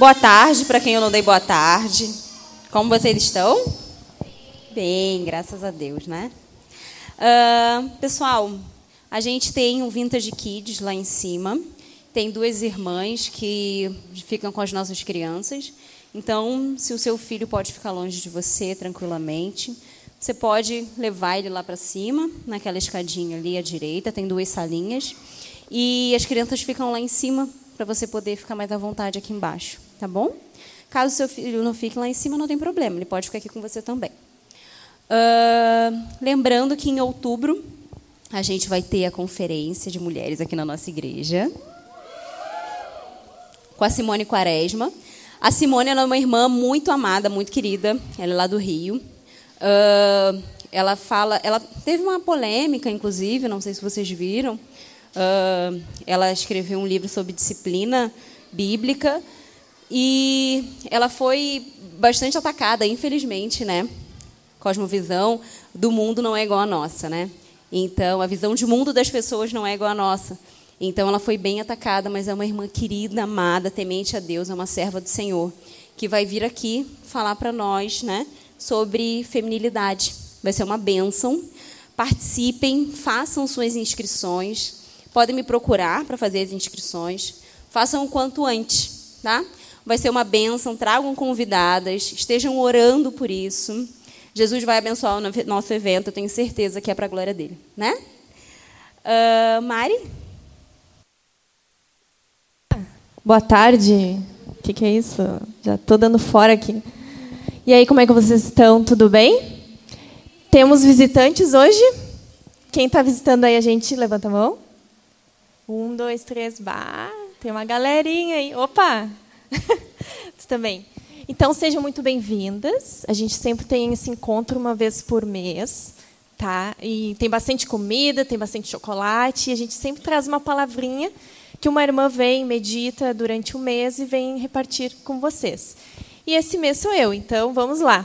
Boa tarde para quem eu não dei boa tarde. Como vocês estão? Bem, graças a Deus, né? Uh, pessoal, a gente tem um Vintage Kids lá em cima. Tem duas irmãs que ficam com as nossas crianças. Então, se o seu filho pode ficar longe de você tranquilamente, você pode levar ele lá para cima, naquela escadinha ali à direita, tem duas salinhas. E as crianças ficam lá em cima para você poder ficar mais à vontade aqui embaixo, tá bom? Caso seu filho não fique lá em cima, não tem problema, ele pode ficar aqui com você também. Uh, lembrando que em outubro a gente vai ter a conferência de mulheres aqui na nossa igreja com a Simone Quaresma. A Simone é uma irmã muito amada, muito querida. Ela é lá do Rio. Uh, ela fala, ela teve uma polêmica, inclusive, não sei se vocês viram, Uh, ela escreveu um livro sobre disciplina bíblica e ela foi bastante atacada, infelizmente, né? Cosmovisão do mundo não é igual à nossa, né? Então, a visão de mundo das pessoas não é igual à nossa. Então, ela foi bem atacada, mas é uma irmã querida, amada, temente a Deus, é uma serva do Senhor, que vai vir aqui falar para nós, né, sobre feminilidade. Vai ser uma bênção. Participem, façam suas inscrições. Podem me procurar para fazer as inscrições. Façam o quanto antes, tá? Vai ser uma bênção. Tragam convidadas. Estejam orando por isso. Jesus vai abençoar o nosso evento. Eu tenho certeza que é para a glória dele, né? Uh, Mari? Boa tarde. O que, que é isso? Já estou dando fora aqui. E aí, como é que vocês estão? Tudo bem? Temos visitantes hoje? Quem está visitando aí a gente, levanta a mão. Um, dois, três, bah, tem uma galerinha aí. Opa! também. Então, sejam muito bem-vindas. A gente sempre tem esse encontro uma vez por mês. Tá? E tem bastante comida, tem bastante chocolate. E a gente sempre traz uma palavrinha que uma irmã vem, medita durante o mês e vem repartir com vocês. E esse mês sou eu, então vamos lá.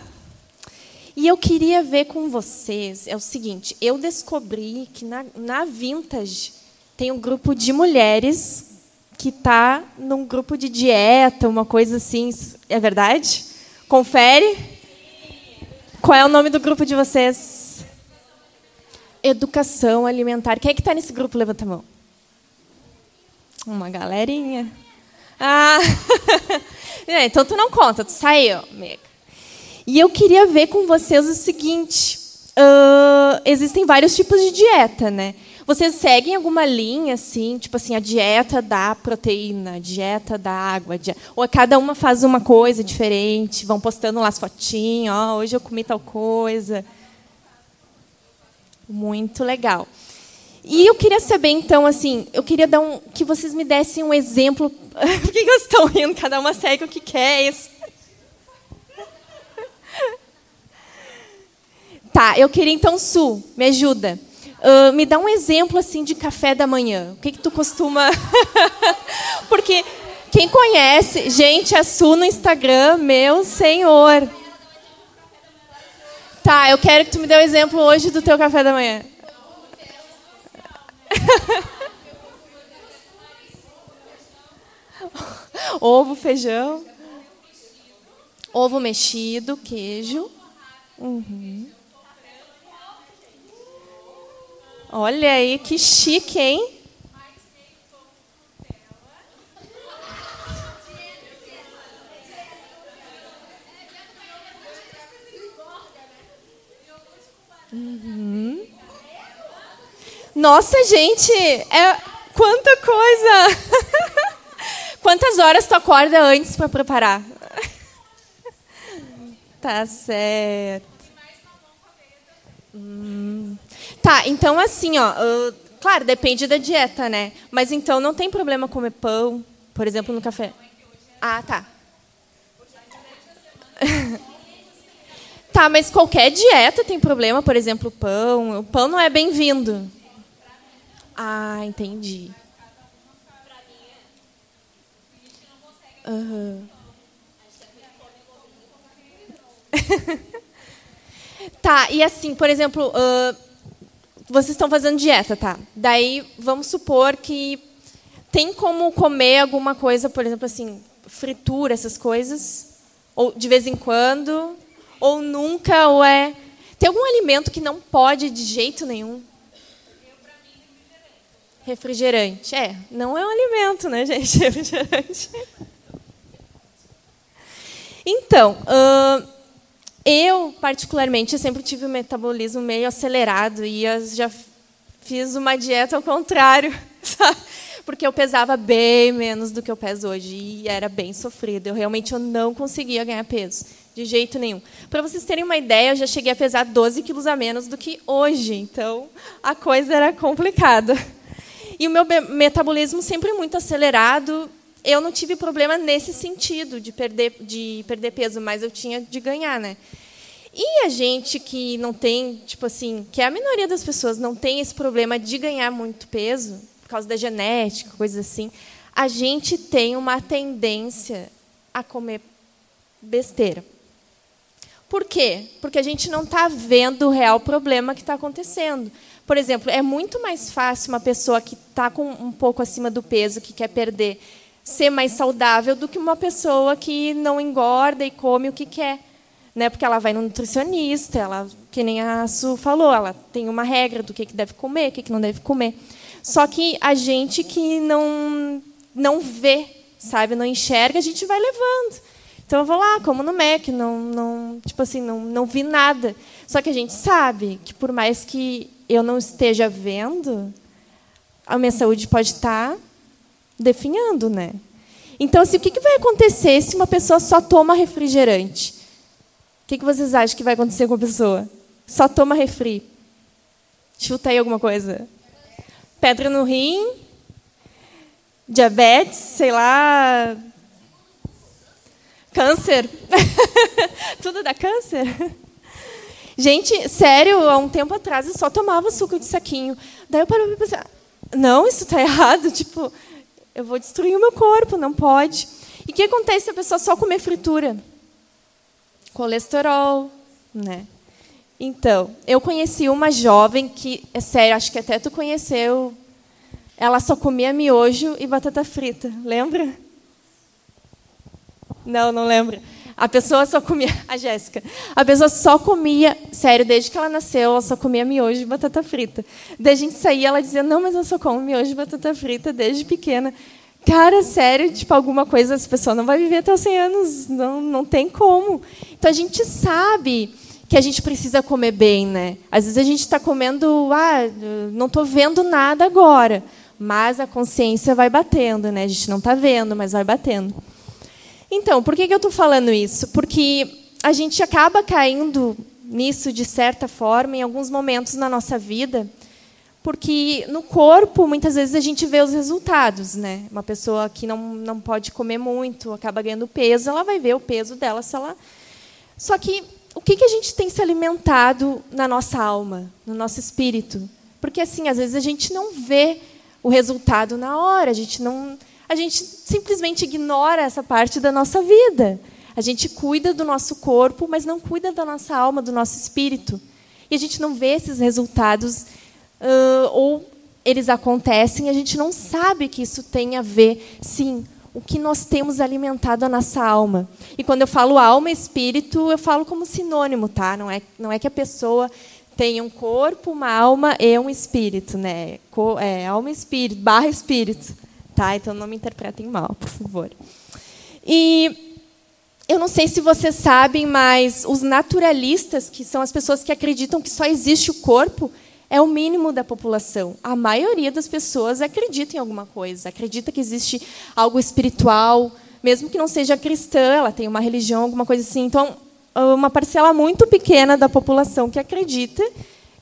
E eu queria ver com vocês, é o seguinte, eu descobri que na, na Vintage tem um grupo de mulheres que está num grupo de dieta, uma coisa assim. É verdade? Confere. Qual é o nome do grupo de vocês? Educação alimentar. Quem é que está nesse grupo? Levanta a mão. Uma galerinha. Ah, é, então tu não conta, tu saiu, amiga. E eu queria ver com vocês o seguinte: uh, existem vários tipos de dieta, né? Vocês seguem alguma linha, assim, tipo assim, a dieta da proteína, a dieta da água, dieta... ou cada uma faz uma coisa diferente, vão postando lá as fotinhas, ó, oh, hoje eu comi tal coisa. Muito legal. E eu queria saber, então, assim, eu queria dar um, que vocês me dessem um exemplo. Por que vocês estão rindo? Cada uma segue o que quer. Isso. Tá, eu queria então, Su, me ajuda. Uh, me dá um exemplo assim de café da manhã. O que, que tu costuma. Porque quem conhece, gente, a Su no Instagram, meu senhor. Tá, eu quero que tu me dê um exemplo hoje do teu café da manhã. Ovo, feijão. Ovo mexido, queijo. Uhum. Olha aí que chique, hein? Uhum. Nossa, gente, é quanta coisa! Quantas horas tu acorda antes para preparar? tá certo. Hum. Tá, então assim, ó, uh, claro, depende da dieta, né? Mas então não tem problema comer pão, por exemplo, no café. Ah, tá. tá, mas qualquer dieta tem problema, por exemplo, pão. O pão não é bem-vindo. Ah, entendi. Uhum. tá, e assim, por exemplo, uh, vocês estão fazendo dieta, tá? Daí vamos supor que tem como comer alguma coisa, por exemplo, assim, fritura, essas coisas? Ou de vez em quando? Ou nunca? Ou é. Tem algum alimento que não pode de jeito nenhum? Refrigerante. É, não é um alimento, né, gente? Refrigerante. Então, uh, eu, particularmente, sempre tive um metabolismo meio acelerado e já fiz uma dieta ao contrário, sabe? porque eu pesava bem menos do que eu peso hoje e era bem sofrido. Eu realmente eu não conseguia ganhar peso, de jeito nenhum. Para vocês terem uma ideia, eu já cheguei a pesar 12 quilos a menos do que hoje, então a coisa era complicada. E o meu metabolismo sempre muito acelerado. Eu não tive problema nesse sentido de perder, de perder peso, mas eu tinha de ganhar, né? E a gente que não tem, tipo assim, que é a minoria das pessoas não tem esse problema de ganhar muito peso, por causa da genética, coisas assim, a gente tem uma tendência a comer besteira. Por quê? Porque a gente não está vendo o real problema que está acontecendo. Por exemplo, é muito mais fácil uma pessoa que está com um pouco acima do peso, que quer perder, ser mais saudável do que uma pessoa que não engorda e come o que quer. Né? Porque ela vai no nutricionista, ela, que nem a Su falou, ela tem uma regra do que, que deve comer, o que, que não deve comer. Só que a gente que não, não vê, sabe, não enxerga, a gente vai levando. Então eu vou lá, como no Mac, não, não, tipo assim, não, não vi nada. Só que a gente sabe que por mais que eu não esteja vendo, a minha saúde pode estar definhando, né? Então, assim, o que, vai acontecer se uma pessoa só toma refrigerante? O que, vocês acham que vai acontecer com a pessoa? Só toma refri. Chuta aí alguma coisa. Pedra no rim, diabetes, sei lá, câncer. Tudo dá câncer? Gente, sério, há um tempo atrás eu só tomava suco de saquinho. Daí eu parei para pensar, não, isso está errado. Tipo, eu vou destruir o meu corpo, não pode. E o que acontece se a pessoa só comer fritura? Colesterol, né? Então, eu conheci uma jovem que, é sério, acho que até tu conheceu. Ela só comia miojo e batata frita, lembra? Não, não lembro. A pessoa só comia. A Jéssica. A pessoa só comia. Sério, desde que ela nasceu, ela só comia miojo e batata frita. Daí a gente saía, ela dizia: Não, mas eu só como miojo e batata frita desde pequena. Cara, sério, tipo, alguma coisa, essa pessoa não vai viver até os 100 anos. Não, não tem como. Então a gente sabe que a gente precisa comer bem, né? Às vezes a gente está comendo, ah, não estou vendo nada agora, mas a consciência vai batendo, né? A gente não está vendo, mas vai batendo. Então, por que, que eu estou falando isso? Porque a gente acaba caindo nisso de certa forma em alguns momentos na nossa vida, porque no corpo muitas vezes a gente vê os resultados, né? Uma pessoa que não, não pode comer muito, acaba ganhando peso, ela vai ver o peso dela se ela. Só que o que, que a gente tem se alimentado na nossa alma, no nosso espírito? Porque assim, às vezes a gente não vê o resultado na hora, a gente não a gente simplesmente ignora essa parte da nossa vida. A gente cuida do nosso corpo, mas não cuida da nossa alma, do nosso espírito. E a gente não vê esses resultados, uh, ou eles acontecem, e a gente não sabe que isso tem a ver, sim, o que nós temos alimentado a nossa alma. E quando eu falo alma e espírito, eu falo como sinônimo, tá? Não é, não é que a pessoa tem um corpo, uma alma e um espírito, né? É, alma e espírito, barra espírito. Tá? Então não me interpretem mal, por favor. E eu não sei se vocês sabem, mas os naturalistas, que são as pessoas que acreditam que só existe o corpo, é o mínimo da população. A maioria das pessoas acredita em alguma coisa, acredita que existe algo espiritual, mesmo que não seja cristã, ela tem uma religião, alguma coisa assim. Então, uma parcela muito pequena da população que acredita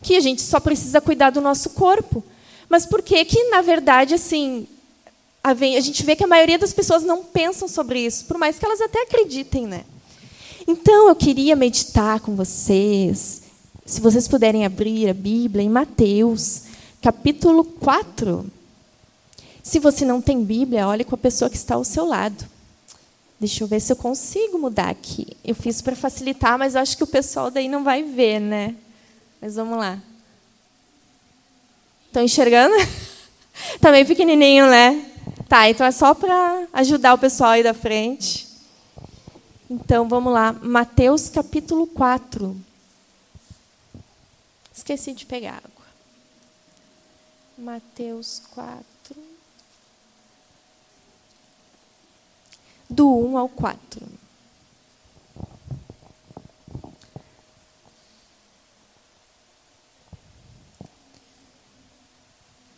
que a gente só precisa cuidar do nosso corpo. Mas por que que, na verdade, assim, a gente vê que a maioria das pessoas não pensam sobre isso, por mais que elas até acreditem, né? Então, eu queria meditar com vocês, se vocês puderem abrir a Bíblia em Mateus, capítulo 4. Se você não tem Bíblia, olhe com a pessoa que está ao seu lado. Deixa eu ver se eu consigo mudar aqui. Eu fiz para facilitar, mas acho que o pessoal daí não vai ver, né? Mas vamos lá. Estão enxergando? Está meio pequenininho, né? Tá, então é só para ajudar o pessoal aí da frente. Então, vamos lá. Mateus capítulo 4. Esqueci de pegar água. Mateus 4. Do 1 ao 4.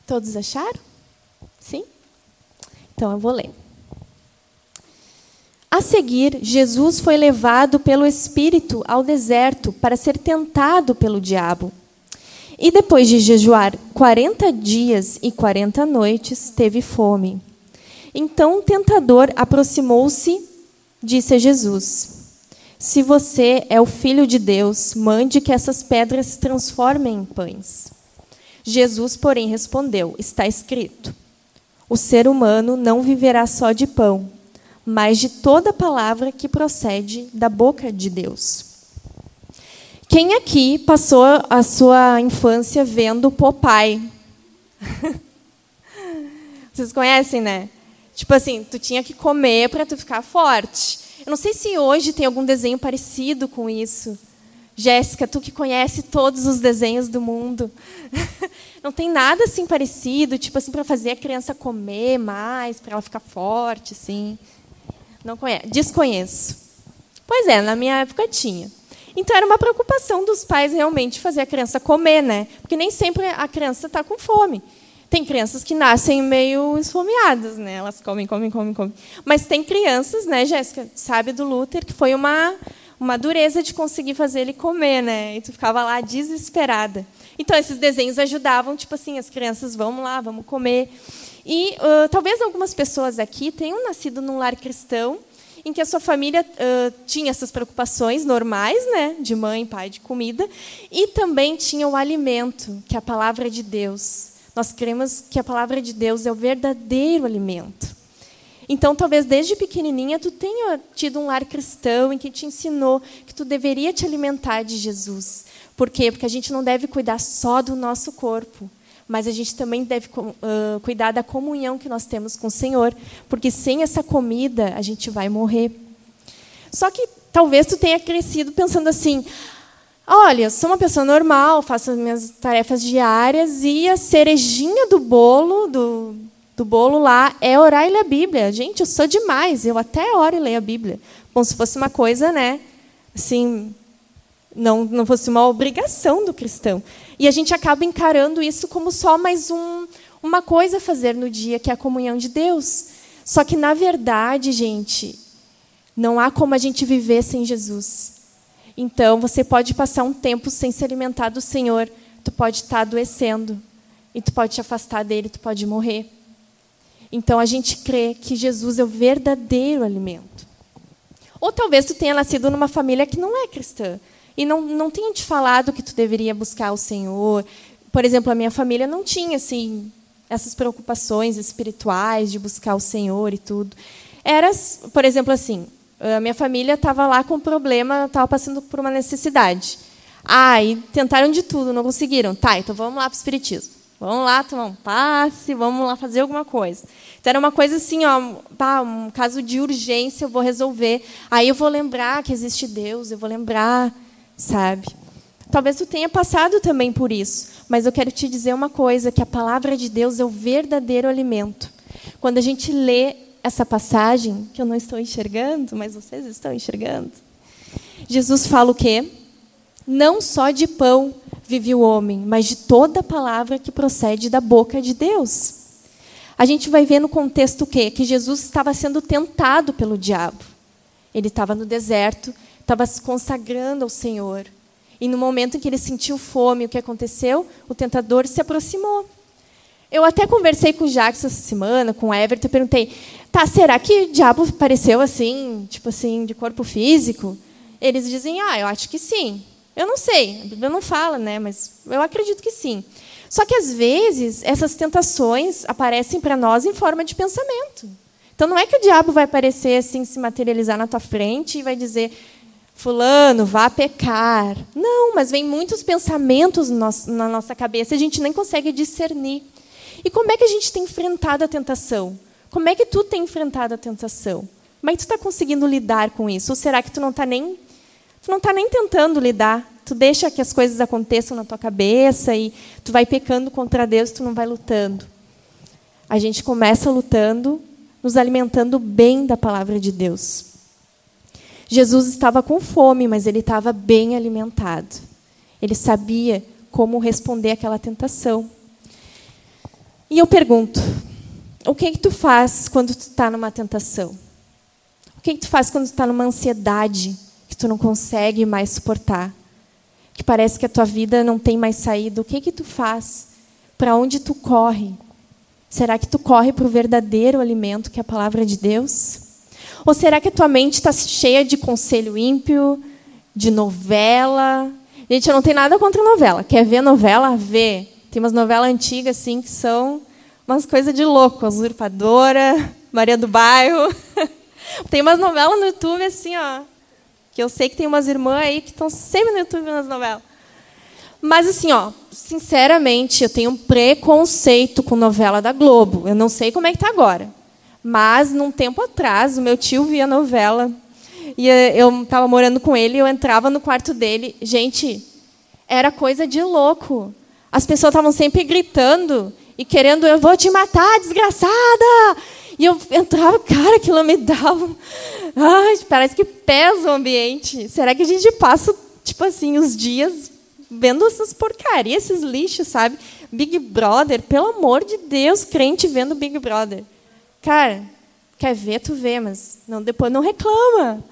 Todos acharam? Então eu vou ler. A seguir, Jesus foi levado pelo Espírito ao deserto para ser tentado pelo diabo. E depois de jejuar quarenta dias e quarenta noites, teve fome. Então o tentador aproximou-se, disse a Jesus: Se você é o filho de Deus, mande que essas pedras se transformem em pães. Jesus, porém, respondeu: Está escrito: O ser humano não viverá só de pão, mas de toda palavra que procede da boca de Deus. Quem aqui passou a sua infância vendo Popeye? Vocês conhecem, né? Tipo assim, tu tinha que comer para tu ficar forte. Eu não sei se hoje tem algum desenho parecido com isso. Jéssica, tu que conhece todos os desenhos do mundo, não tem nada assim parecido, tipo assim, para fazer a criança comer mais, para ela ficar forte, assim. Não conhece? Desconheço. Pois é, na minha época tinha. Então era uma preocupação dos pais realmente fazer a criança comer, né? Porque nem sempre a criança está com fome. Tem crianças que nascem meio esfomeadas, né? Elas comem, comem, comem, comem. Mas tem crianças, né, Jéssica? Sabe do Luther que foi uma uma dureza de conseguir fazer ele comer, né? E tu ficava lá desesperada. Então esses desenhos ajudavam, tipo assim, as crianças, vamos lá, vamos comer. E uh, talvez algumas pessoas aqui tenham nascido num lar cristão em que a sua família uh, tinha essas preocupações normais, né, de mãe, pai, de comida, e também tinha o alimento, que é a palavra de Deus. Nós cremos que a palavra de Deus é o verdadeiro alimento. Então, talvez desde pequenininha tu tenha tido um lar cristão em que te ensinou que tu deveria te alimentar de Jesus. Por quê? Porque a gente não deve cuidar só do nosso corpo, mas a gente também deve uh, cuidar da comunhão que nós temos com o Senhor, porque sem essa comida a gente vai morrer. Só que talvez tu tenha crescido pensando assim: olha, sou uma pessoa normal, faço as minhas tarefas diárias e a cerejinha do bolo, do, do bolo lá é orar e ler a Bíblia. Gente, eu sou demais, eu até oro e leio a Bíblia. Como se fosse uma coisa, né? Assim, não, não fosse uma obrigação do cristão. E a gente acaba encarando isso como só mais um, uma coisa a fazer no dia, que é a comunhão de Deus. Só que, na verdade, gente, não há como a gente viver sem Jesus. Então, você pode passar um tempo sem se alimentar do Senhor, tu pode estar adoecendo, e tu pode te afastar dele, tu pode morrer. Então a gente crê que Jesus é o verdadeiro alimento. Ou talvez tu tenha nascido numa família que não é cristã e não, não tenha te falado que tu deveria buscar o Senhor. Por exemplo, a minha família não tinha assim essas preocupações espirituais de buscar o Senhor e tudo. Era, por exemplo, assim, a minha família estava lá com um problema, estava passando por uma necessidade. Ah, e tentaram de tudo, não conseguiram. Tá, então vamos lá para o Espiritismo. Vamos lá tomar um passe, vamos lá fazer alguma coisa. Então era uma coisa assim, ó, pá, um caso de urgência, eu vou resolver. Aí eu vou lembrar que existe Deus, eu vou lembrar, sabe? Talvez tu tenha passado também por isso, mas eu quero te dizer uma coisa, que a palavra de Deus é o verdadeiro alimento. Quando a gente lê essa passagem, que eu não estou enxergando, mas vocês estão enxergando, Jesus fala o quê? Não só de pão vive o homem, mas de toda palavra que procede da boca de Deus. A gente vai ver no contexto o quê? Que Jesus estava sendo tentado pelo diabo. Ele estava no deserto, estava se consagrando ao Senhor. E no momento em que ele sentiu fome, o que aconteceu? O tentador se aproximou. Eu até conversei com o Jacques essa semana, com o Everton, e perguntei: tá, será que o diabo apareceu assim, tipo assim, de corpo físico? Eles dizem: ah, eu acho que sim. Eu não sei, a Bíblia não fala, né? mas eu acredito que sim. Só que, às vezes, essas tentações aparecem para nós em forma de pensamento. Então, não é que o diabo vai aparecer assim, se materializar na tua frente e vai dizer, Fulano, vá pecar. Não, mas vem muitos pensamentos na nossa cabeça e a gente nem consegue discernir. E como é que a gente tem enfrentado a tentação? Como é que tu tem enfrentado a tentação? Como é que tu está conseguindo lidar com isso? Ou será que tu não está nem, tu não tá nem tentando lidar? Tu deixa que as coisas aconteçam na tua cabeça e tu vai pecando contra Deus, tu não vai lutando. A gente começa lutando, nos alimentando bem da palavra de Deus. Jesus estava com fome, mas ele estava bem alimentado. Ele sabia como responder àquela tentação. E eu pergunto: o que, é que tu faz quando tu está numa tentação? O que, é que tu faz quando tu está numa ansiedade que tu não consegue mais suportar? Que parece que a tua vida não tem mais saída. O que, que tu faz? Para onde tu corre? Será que tu corre para o verdadeiro alimento que é a palavra de Deus? Ou será que a tua mente está cheia de conselho ímpio, de novela? Gente, eu não tenho nada contra novela. Quer ver novela? Vê. Tem umas novelas antigas assim que são umas coisas de louco, Usurpadora, Maria do Bairro. tem umas novelas no YouTube assim, ó, que eu sei que tem umas irmãs aí que estão sempre no YouTube nas novelas. Mas assim, ó, sinceramente, eu tenho um preconceito com novela da Globo. Eu não sei como é que tá agora. Mas num tempo atrás, o meu tio via novela e eu estava morando com ele, eu entrava no quarto dele, gente, era coisa de louco. As pessoas estavam sempre gritando e querendo, eu vou te matar, desgraçada! E eu entrava, cara, aquilo me dava. Ai, parece que pesa o ambiente. Será que a gente passa, tipo assim, os dias vendo essas porcarias, esses lixos, sabe? Big Brother, pelo amor de Deus, crente vendo Big Brother. Cara, quer ver, tu vê, mas não, depois não reclama.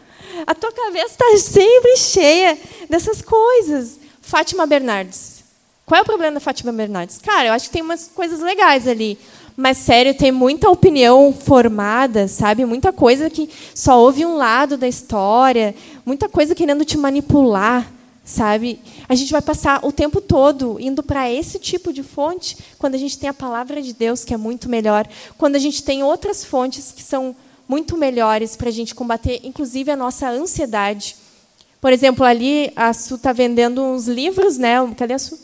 A tua cabeça está sempre cheia dessas coisas. Fátima Bernardes. Qual é o problema da Fátima Bernardes? Cara, eu acho que tem umas coisas legais ali. Mas, sério, tem muita opinião formada, sabe? Muita coisa que só ouve um lado da história, muita coisa querendo te manipular, sabe? A gente vai passar o tempo todo indo para esse tipo de fonte quando a gente tem a palavra de Deus, que é muito melhor, quando a gente tem outras fontes que são muito melhores para a gente combater, inclusive, a nossa ansiedade. Por exemplo, ali a Su está vendendo uns livros, né? Cadê a Su?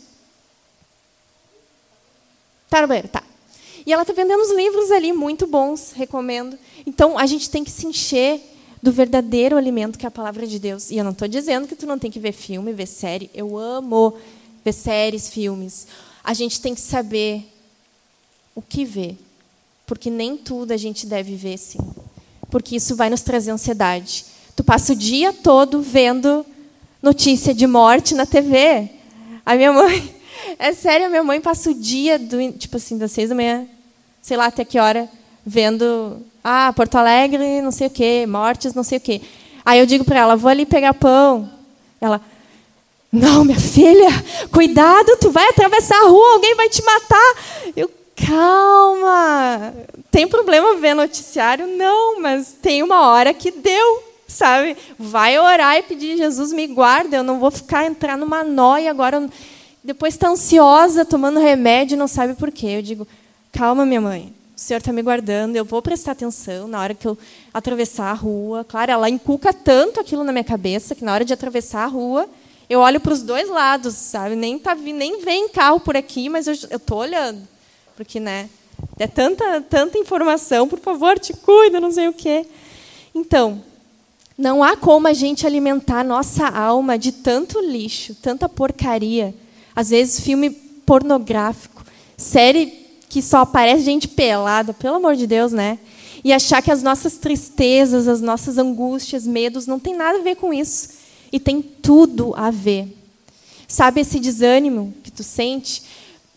Tá no banheiro, tá. E ela está vendendo uns livros ali muito bons, recomendo. Então, a gente tem que se encher do verdadeiro alimento que é a palavra de Deus. E eu não estou dizendo que tu não tem que ver filme, ver série. Eu amo ver séries, filmes. A gente tem que saber o que ver. Porque nem tudo a gente deve ver, sim. Porque isso vai nos trazer ansiedade. Tu passa o dia todo vendo notícia de morte na TV. A minha mãe, é sério, a minha mãe passa o dia, do, tipo assim, das seis da manhã, sei lá até que hora, vendo, ah, Porto Alegre, não sei o quê, mortes, não sei o quê. Aí eu digo para ela, vou ali pegar pão. Ela, não, minha filha, cuidado, tu vai atravessar a rua, alguém vai te matar. Eu, calma, tem problema ver noticiário? Não, mas tem uma hora que deu, sabe? Vai orar e pedir, Jesus, me guarda, eu não vou ficar, entrar numa noia agora depois está ansiosa, tomando remédio, não sabe por quê. Eu digo, calma, minha mãe, o senhor está me guardando, eu vou prestar atenção na hora que eu atravessar a rua. Claro, ela inculca tanto aquilo na minha cabeça que na hora de atravessar a rua, eu olho para os dois lados, sabe? Nem, tá, nem vem carro por aqui, mas eu estou olhando. Porque, né? É tanta, tanta informação, por favor, te cuida, não sei o quê. Então, não há como a gente alimentar nossa alma de tanto lixo, tanta porcaria às vezes filme pornográfico, série que só aparece gente pelada, pelo amor de Deus, né? E achar que as nossas tristezas, as nossas angústias, medos não tem nada a ver com isso e tem tudo a ver. Sabe esse desânimo que tu sente?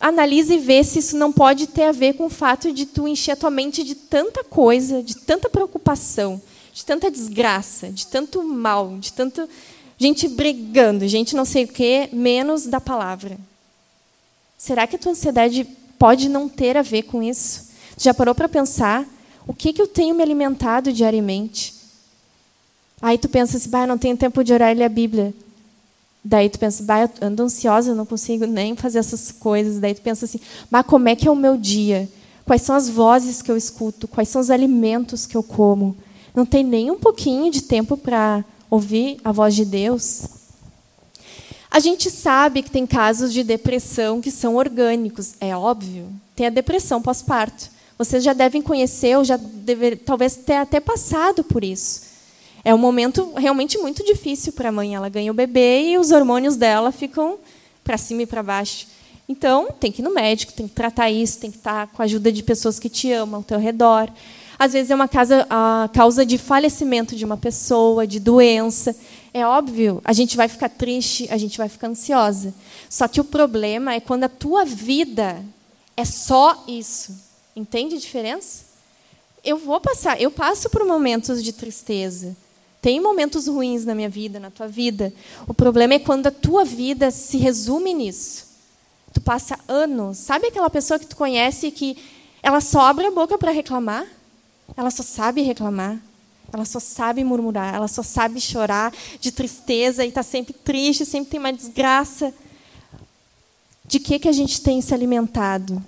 Analise e vê se isso não pode ter a ver com o fato de tu encher a tua mente de tanta coisa, de tanta preocupação, de tanta desgraça, de tanto mal, de tanto gente brigando, gente não sei o quê, menos da palavra. Será que a tua ansiedade pode não ter a ver com isso? Já parou para pensar o que, que eu tenho me alimentado diariamente? Aí tu pensa assim, bah, não tenho tempo de orar e ler a Bíblia. Daí tu pensa, bah, eu ando ansiosa, não consigo nem fazer essas coisas. Daí tu pensa assim, bah, como é que é o meu dia? Quais são as vozes que eu escuto? Quais são os alimentos que eu como? Não tem nem um pouquinho de tempo para ouvir a voz de Deus. A gente sabe que tem casos de depressão que são orgânicos, é óbvio. Tem a depressão pós-parto. Vocês já devem conhecer, ou já dever, talvez ter até passado por isso. É um momento realmente muito difícil para a mãe. Ela ganha o bebê e os hormônios dela ficam para cima e para baixo. Então, tem que ir no médico, tem que tratar isso, tem que estar com a ajuda de pessoas que te amam ao teu redor. Às vezes é uma casa, a causa de falecimento de uma pessoa, de doença. É óbvio, a gente vai ficar triste, a gente vai ficar ansiosa. Só que o problema é quando a tua vida é só isso. Entende a diferença? Eu vou passar, eu passo por momentos de tristeza. Tem momentos ruins na minha vida, na tua vida. O problema é quando a tua vida se resume nisso. Tu passa anos. Sabe aquela pessoa que tu conhece que ela só abre a boca para reclamar? Ela só sabe reclamar. Ela só sabe murmurar. Ela só sabe chorar de tristeza e está sempre triste, sempre tem uma desgraça. De que, que a gente tem se alimentado?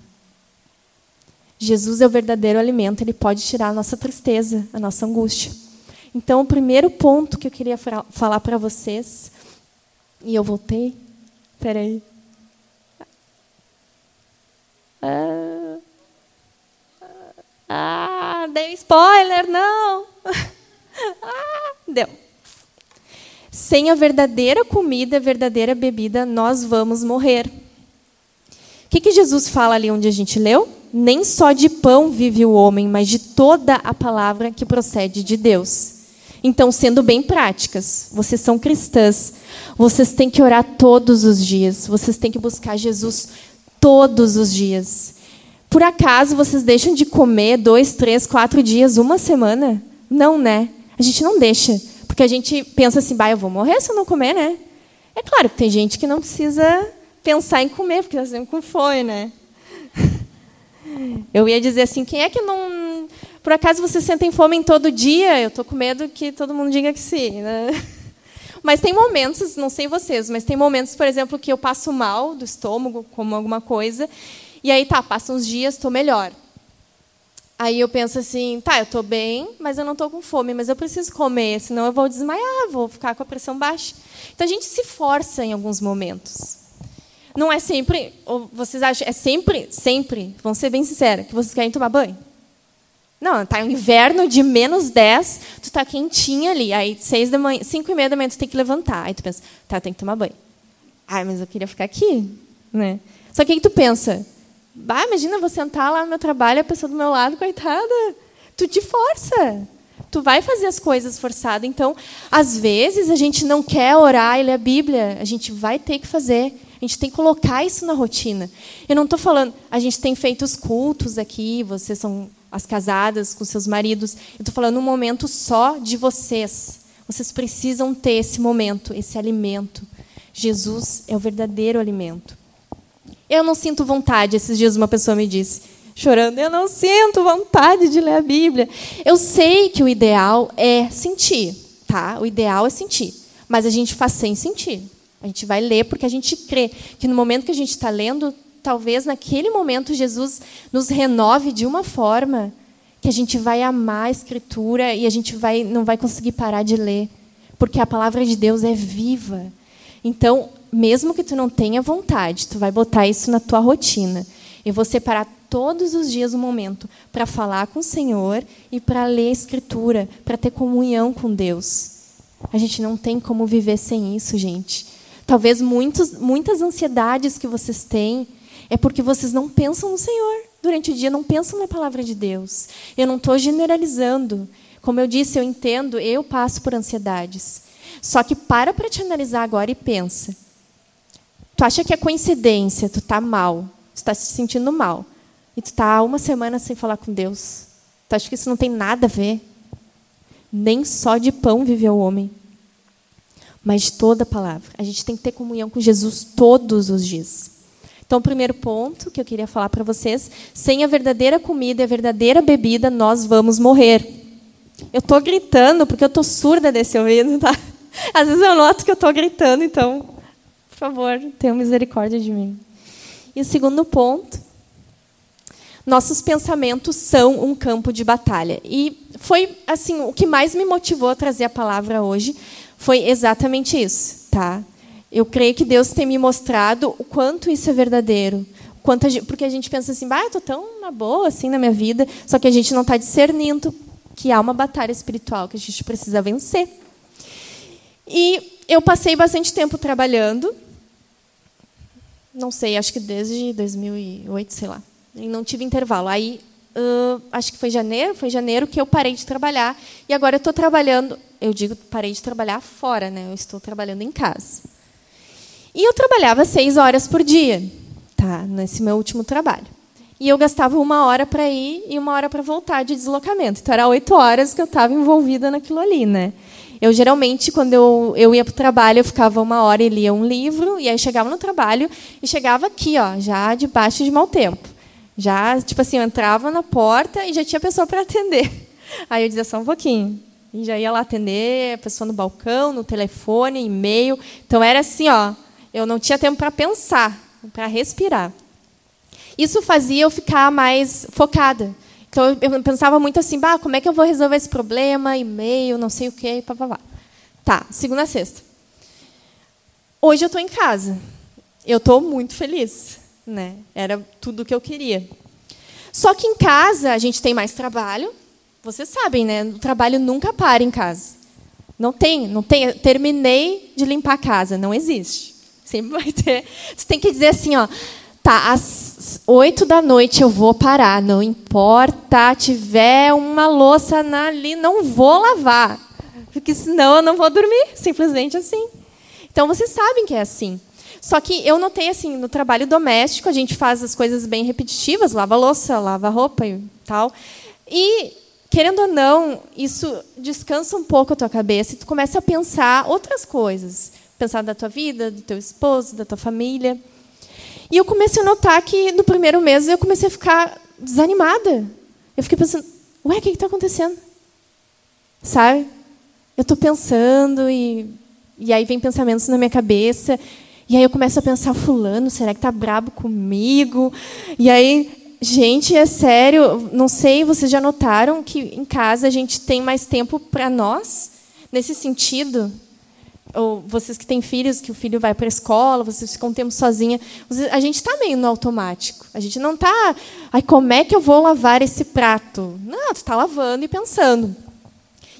Jesus é o verdadeiro alimento, ele pode tirar a nossa tristeza, a nossa angústia. Então, o primeiro ponto que eu queria falar para vocês, e eu voltei, peraí. Ah, ah, dei spoiler, não. Ah, deu. Sem a verdadeira comida, a verdadeira bebida, nós vamos morrer. O que, que Jesus fala ali onde a gente leu? Nem só de pão vive o homem, mas de toda a palavra que procede de Deus. Então, sendo bem práticas, vocês são cristãs, vocês têm que orar todos os dias, vocês têm que buscar Jesus todos os dias. Por acaso vocês deixam de comer dois, três, quatro dias, uma semana? Não, né? A gente não deixa. Porque a gente pensa assim, bah, eu vou morrer se eu não comer, né? É claro que tem gente que não precisa pensar em comer, porque está sempre com fome, né? Eu ia dizer assim, quem é que não. Por acaso vocês sentem fome em todo dia? Eu estou com medo que todo mundo diga que sim. Né? Mas tem momentos, não sei vocês, mas tem momentos, por exemplo, que eu passo mal do estômago, como alguma coisa, e aí tá, passam uns dias, estou melhor. Aí eu penso assim, tá, eu estou bem, mas eu não estou com fome, mas eu preciso comer, senão eu vou desmaiar, vou ficar com a pressão baixa. Então a gente se força em alguns momentos. Não é sempre, ou vocês acham, é sempre, sempre, vamos ser bem sinceros, que vocês querem tomar banho? Não, está um inverno de menos 10, tu está quentinha ali, aí seis da manhã, cinco e meia da manhã tu tem que levantar. Aí tu pensa, tá, tem que tomar banho. Ai, mas eu queria ficar aqui. Né? Só que aí tu pensa, bah, imagina vou sentar lá no meu trabalho, a pessoa do meu lado, coitada. Tu te força. Tu vai fazer as coisas forçado. Então, às vezes, a gente não quer orar e ler a Bíblia. A gente vai ter que fazer. A gente tem que colocar isso na rotina. Eu não estou falando, a gente tem feito os cultos aqui, vocês são as casadas com seus maridos. Eu estou falando um momento só de vocês. Vocês precisam ter esse momento, esse alimento. Jesus é o verdadeiro alimento. Eu não sinto vontade. Esses dias uma pessoa me disse, chorando, eu não sinto vontade de ler a Bíblia. Eu sei que o ideal é sentir, tá? O ideal é sentir, mas a gente faz sem sentir. A gente vai ler porque a gente crê que no momento que a gente está lendo, talvez naquele momento Jesus nos renove de uma forma que a gente vai amar a Escritura e a gente vai, não vai conseguir parar de ler, porque a palavra de Deus é viva. Então, mesmo que tu não tenha vontade, tu vai botar isso na tua rotina. Eu vou separar todos os dias um momento para falar com o Senhor e para ler a Escritura, para ter comunhão com Deus. A gente não tem como viver sem isso, gente. Talvez muitos, muitas ansiedades que vocês têm é porque vocês não pensam no Senhor. Durante o dia não pensam na palavra de Deus. Eu não estou generalizando. Como eu disse, eu entendo, eu passo por ansiedades. Só que para para te analisar agora e pensa. Tu acha que é coincidência, tu está mal, tu está se sentindo mal, e tu está uma semana sem falar com Deus. Tu acha que isso não tem nada a ver? Nem só de pão viveu o homem mas de toda a palavra. A gente tem que ter comunhão com Jesus todos os dias. Então, o primeiro ponto que eu queria falar para vocês: sem a verdadeira comida e a verdadeira bebida, nós vamos morrer. Eu estou gritando porque eu estou surda desse ouvido, tá? Às vezes eu noto que eu estou gritando, então, por favor, tenha misericórdia de mim. E o segundo ponto: nossos pensamentos são um campo de batalha. E foi assim o que mais me motivou a trazer a palavra hoje foi exatamente isso, tá? Eu creio que Deus tem me mostrado o quanto isso é verdadeiro, Quanto a gente, porque a gente pensa assim, ah, eu tão na boa assim na minha vida, só que a gente não está discernindo que há uma batalha espiritual que a gente precisa vencer. E eu passei bastante tempo trabalhando, não sei, acho que desde 2008, sei lá, e não tive intervalo. Aí, uh, acho que foi janeiro, foi janeiro que eu parei de trabalhar e agora eu estou trabalhando. Eu digo parei de trabalhar fora, né? Eu estou trabalhando em casa. E eu trabalhava seis horas por dia, tá? Nesse meu último trabalho. E eu gastava uma hora para ir e uma hora para voltar de deslocamento. Então, era oito horas que eu estava envolvida naquilo ali, né? Eu, geralmente, quando eu, eu ia para o trabalho, eu ficava uma hora e lia um livro, e aí chegava no trabalho e chegava aqui, ó, já debaixo de mau tempo. Já, tipo assim, eu entrava na porta e já tinha pessoa para atender. Aí eu dizia só um pouquinho. E já ia lá atender a pessoa no balcão, no telefone, e-mail. Então, era assim, ó, eu não tinha tempo para pensar, para respirar. Isso fazia eu ficar mais focada. Então eu pensava muito assim, bah, como é que eu vou resolver esse problema, e-mail, não sei o quê, papapá. Tá, segunda a sexta. Hoje eu estou em casa. Eu estou muito feliz, né? Era tudo o que eu queria. Só que em casa a gente tem mais trabalho. Vocês sabem, né? O trabalho nunca para em casa. Não tem, não tem. Terminei de limpar a casa, não existe. Sempre vai ter. Você tem que dizer assim, ó. Tá, às oito da noite eu vou parar. Não importa, tiver uma louça ali, não vou lavar. Porque senão eu não vou dormir. Simplesmente assim. Então vocês sabem que é assim. Só que eu notei assim, no trabalho doméstico, a gente faz as coisas bem repetitivas, lava louça, lava roupa e tal. E, querendo ou não, isso descansa um pouco a tua cabeça e tu começa a pensar outras coisas pensar da tua vida, do teu esposo, da tua família. E eu comecei a notar que no primeiro mês eu comecei a ficar desanimada. Eu fiquei pensando, ué, o que está acontecendo? Sabe? Eu estou pensando e, e aí vem pensamentos na minha cabeça. E aí eu começo a pensar, fulano, será que está brabo comigo? E aí, gente, é sério, não sei, vocês já notaram que em casa a gente tem mais tempo para nós? Nesse sentido, ou vocês que têm filhos, que o filho vai para a escola, vocês ficam um tempo sozinha, a gente está meio no automático. A gente não está, ai, como é que eu vou lavar esse prato? Não, tu está lavando e pensando.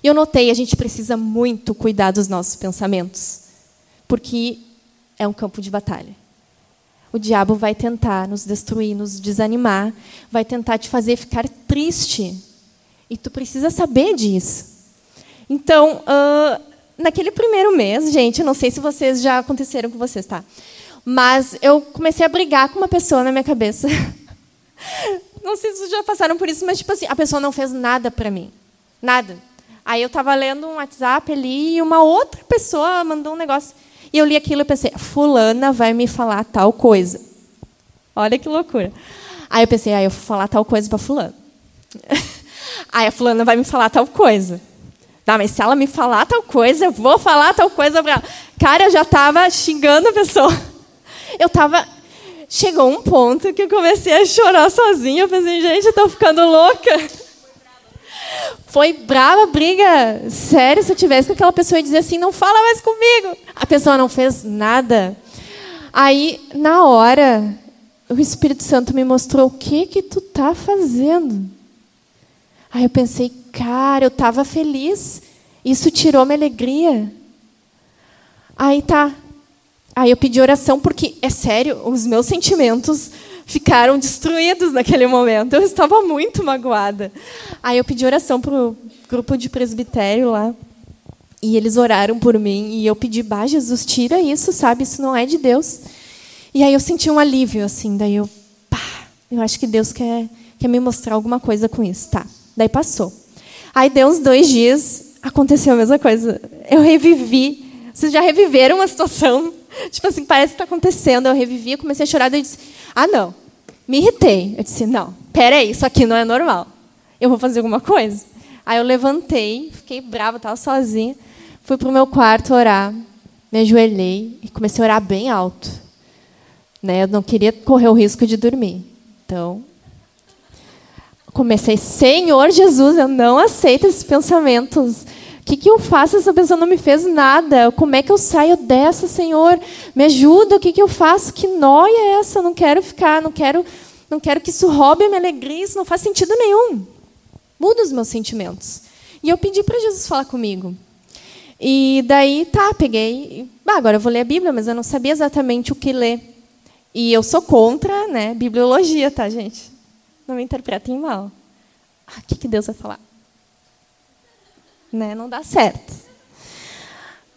E eu notei, a gente precisa muito cuidar dos nossos pensamentos, porque é um campo de batalha. O diabo vai tentar nos destruir, nos desanimar, vai tentar te fazer ficar triste. E tu precisa saber disso. Então, uh, naquele primeiro mês, gente, não sei se vocês já aconteceram com vocês, tá? Mas eu comecei a brigar com uma pessoa na minha cabeça. Não sei se vocês já passaram por isso, mas tipo assim, a pessoa não fez nada para mim. Nada. Aí eu estava lendo um WhatsApp ali e uma outra pessoa mandou um negócio. E eu li aquilo e pensei, fulana vai me falar tal coisa. Olha que loucura. Aí eu pensei, ah, eu vou falar tal coisa para fulana. Aí a fulana vai me falar tal coisa. Tá, mas se ela me falar tal coisa, eu vou falar tal coisa para ela. Cara, eu já estava xingando a pessoa. Eu estava. Chegou um ponto que eu comecei a chorar sozinha. Eu pensei, gente, eu estou ficando louca. Foi brava briga. Sério, se eu tivesse com aquela pessoa e dizer assim, não fala mais comigo. A pessoa não fez nada. Aí, na hora, o Espírito Santo me mostrou o que que tu tá fazendo. Aí eu pensei, cara, eu estava feliz. Isso tirou minha alegria. Aí tá. Aí eu pedi oração porque, é sério, os meus sentimentos ficaram destruídos naquele momento. Eu estava muito magoada. Aí eu pedi oração para o grupo de presbitério lá. E eles oraram por mim. E eu pedi, bah, Jesus, tira isso, sabe? Isso não é de Deus. E aí eu senti um alívio, assim. Daí eu, pá, eu acho que Deus quer, quer me mostrar alguma coisa com isso. Tá. Daí passou. Aí deu uns dois dias, aconteceu a mesma coisa. Eu revivi. Vocês já reviveram uma situação? Tipo assim, parece que está acontecendo. Eu revivi, eu comecei a chorar. Daí eu disse, ah, não. Me irritei. Eu disse, não, peraí, isso aqui não é normal. Eu vou fazer alguma coisa. Aí eu levantei, fiquei brava, estava sozinha. Fui para o meu quarto orar. Me ajoelhei e comecei a orar bem alto. Né? Eu não queria correr o risco de dormir. Então, comecei, Senhor Jesus, eu não aceito esses pensamentos O que, que eu faço? Essa pessoa não me fez nada. Como é que eu saio dessa, Senhor? Me ajuda. O que, que eu faço? Que noia é essa? Eu não quero ficar, não quero, não quero que isso roube a minha alegria. Isso não faz sentido nenhum. Muda os meus sentimentos. E eu pedi para Jesus falar comigo. E daí, tá, peguei. Ah, agora eu vou ler a Bíblia, mas eu não sabia exatamente o que ler. E eu sou contra, né, bibliologia, tá, gente? Não me interpretem mal. Ah, o que, que Deus vai falar? Né, não dá certo.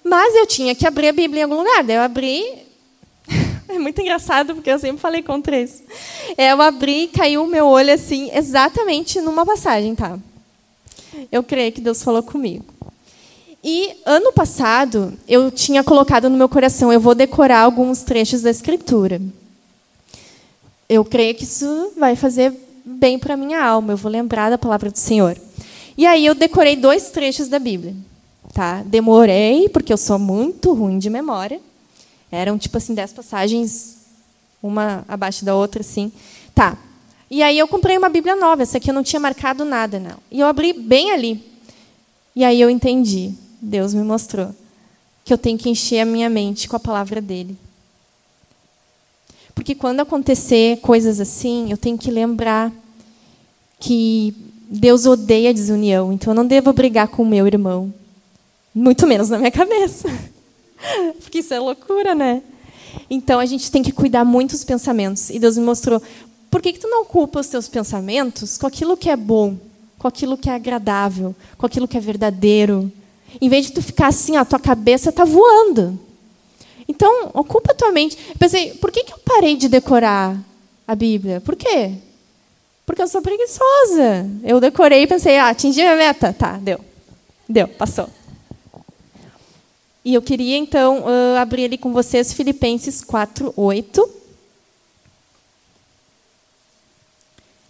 Mas eu tinha que abrir a Bíblia em algum lugar. Daí eu abri. É muito engraçado, porque eu sempre falei contra isso. É, eu abri e caiu o meu olho assim, exatamente numa passagem, tá? Eu creio que Deus falou comigo. E ano passado, eu tinha colocado no meu coração, eu vou decorar alguns trechos da Escritura. Eu creio que isso vai fazer bem para minha alma, eu vou lembrar da palavra do Senhor. E aí eu decorei dois trechos da Bíblia. Tá? Demorei, porque eu sou muito ruim de memória. Eram, tipo assim, dez passagens, uma abaixo da outra, assim. Tá. E aí eu comprei uma Bíblia nova, essa aqui eu não tinha marcado nada, não. E eu abri bem ali. E aí eu entendi. Deus me mostrou que eu tenho que encher a minha mente com a palavra dele. Porque quando acontecer coisas assim, eu tenho que lembrar que Deus odeia a desunião, então eu não devo brigar com o meu irmão. Muito menos na minha cabeça. Porque isso é loucura, né? Então a gente tem que cuidar muito dos pensamentos. E Deus me mostrou: por que, que tu não ocupa os teus pensamentos com aquilo que é bom, com aquilo que é agradável, com aquilo que é verdadeiro, em vez de tu ficar assim, a tua cabeça está voando. Então, ocupa a tua mente. Eu pensei, por que, que eu parei de decorar a Bíblia? Por quê? Porque eu sou preguiçosa. Eu decorei e pensei, ah, atingi a meta. Tá, deu. Deu, passou. E eu queria, então, uh, abrir ali com vocês Filipenses 4, 8.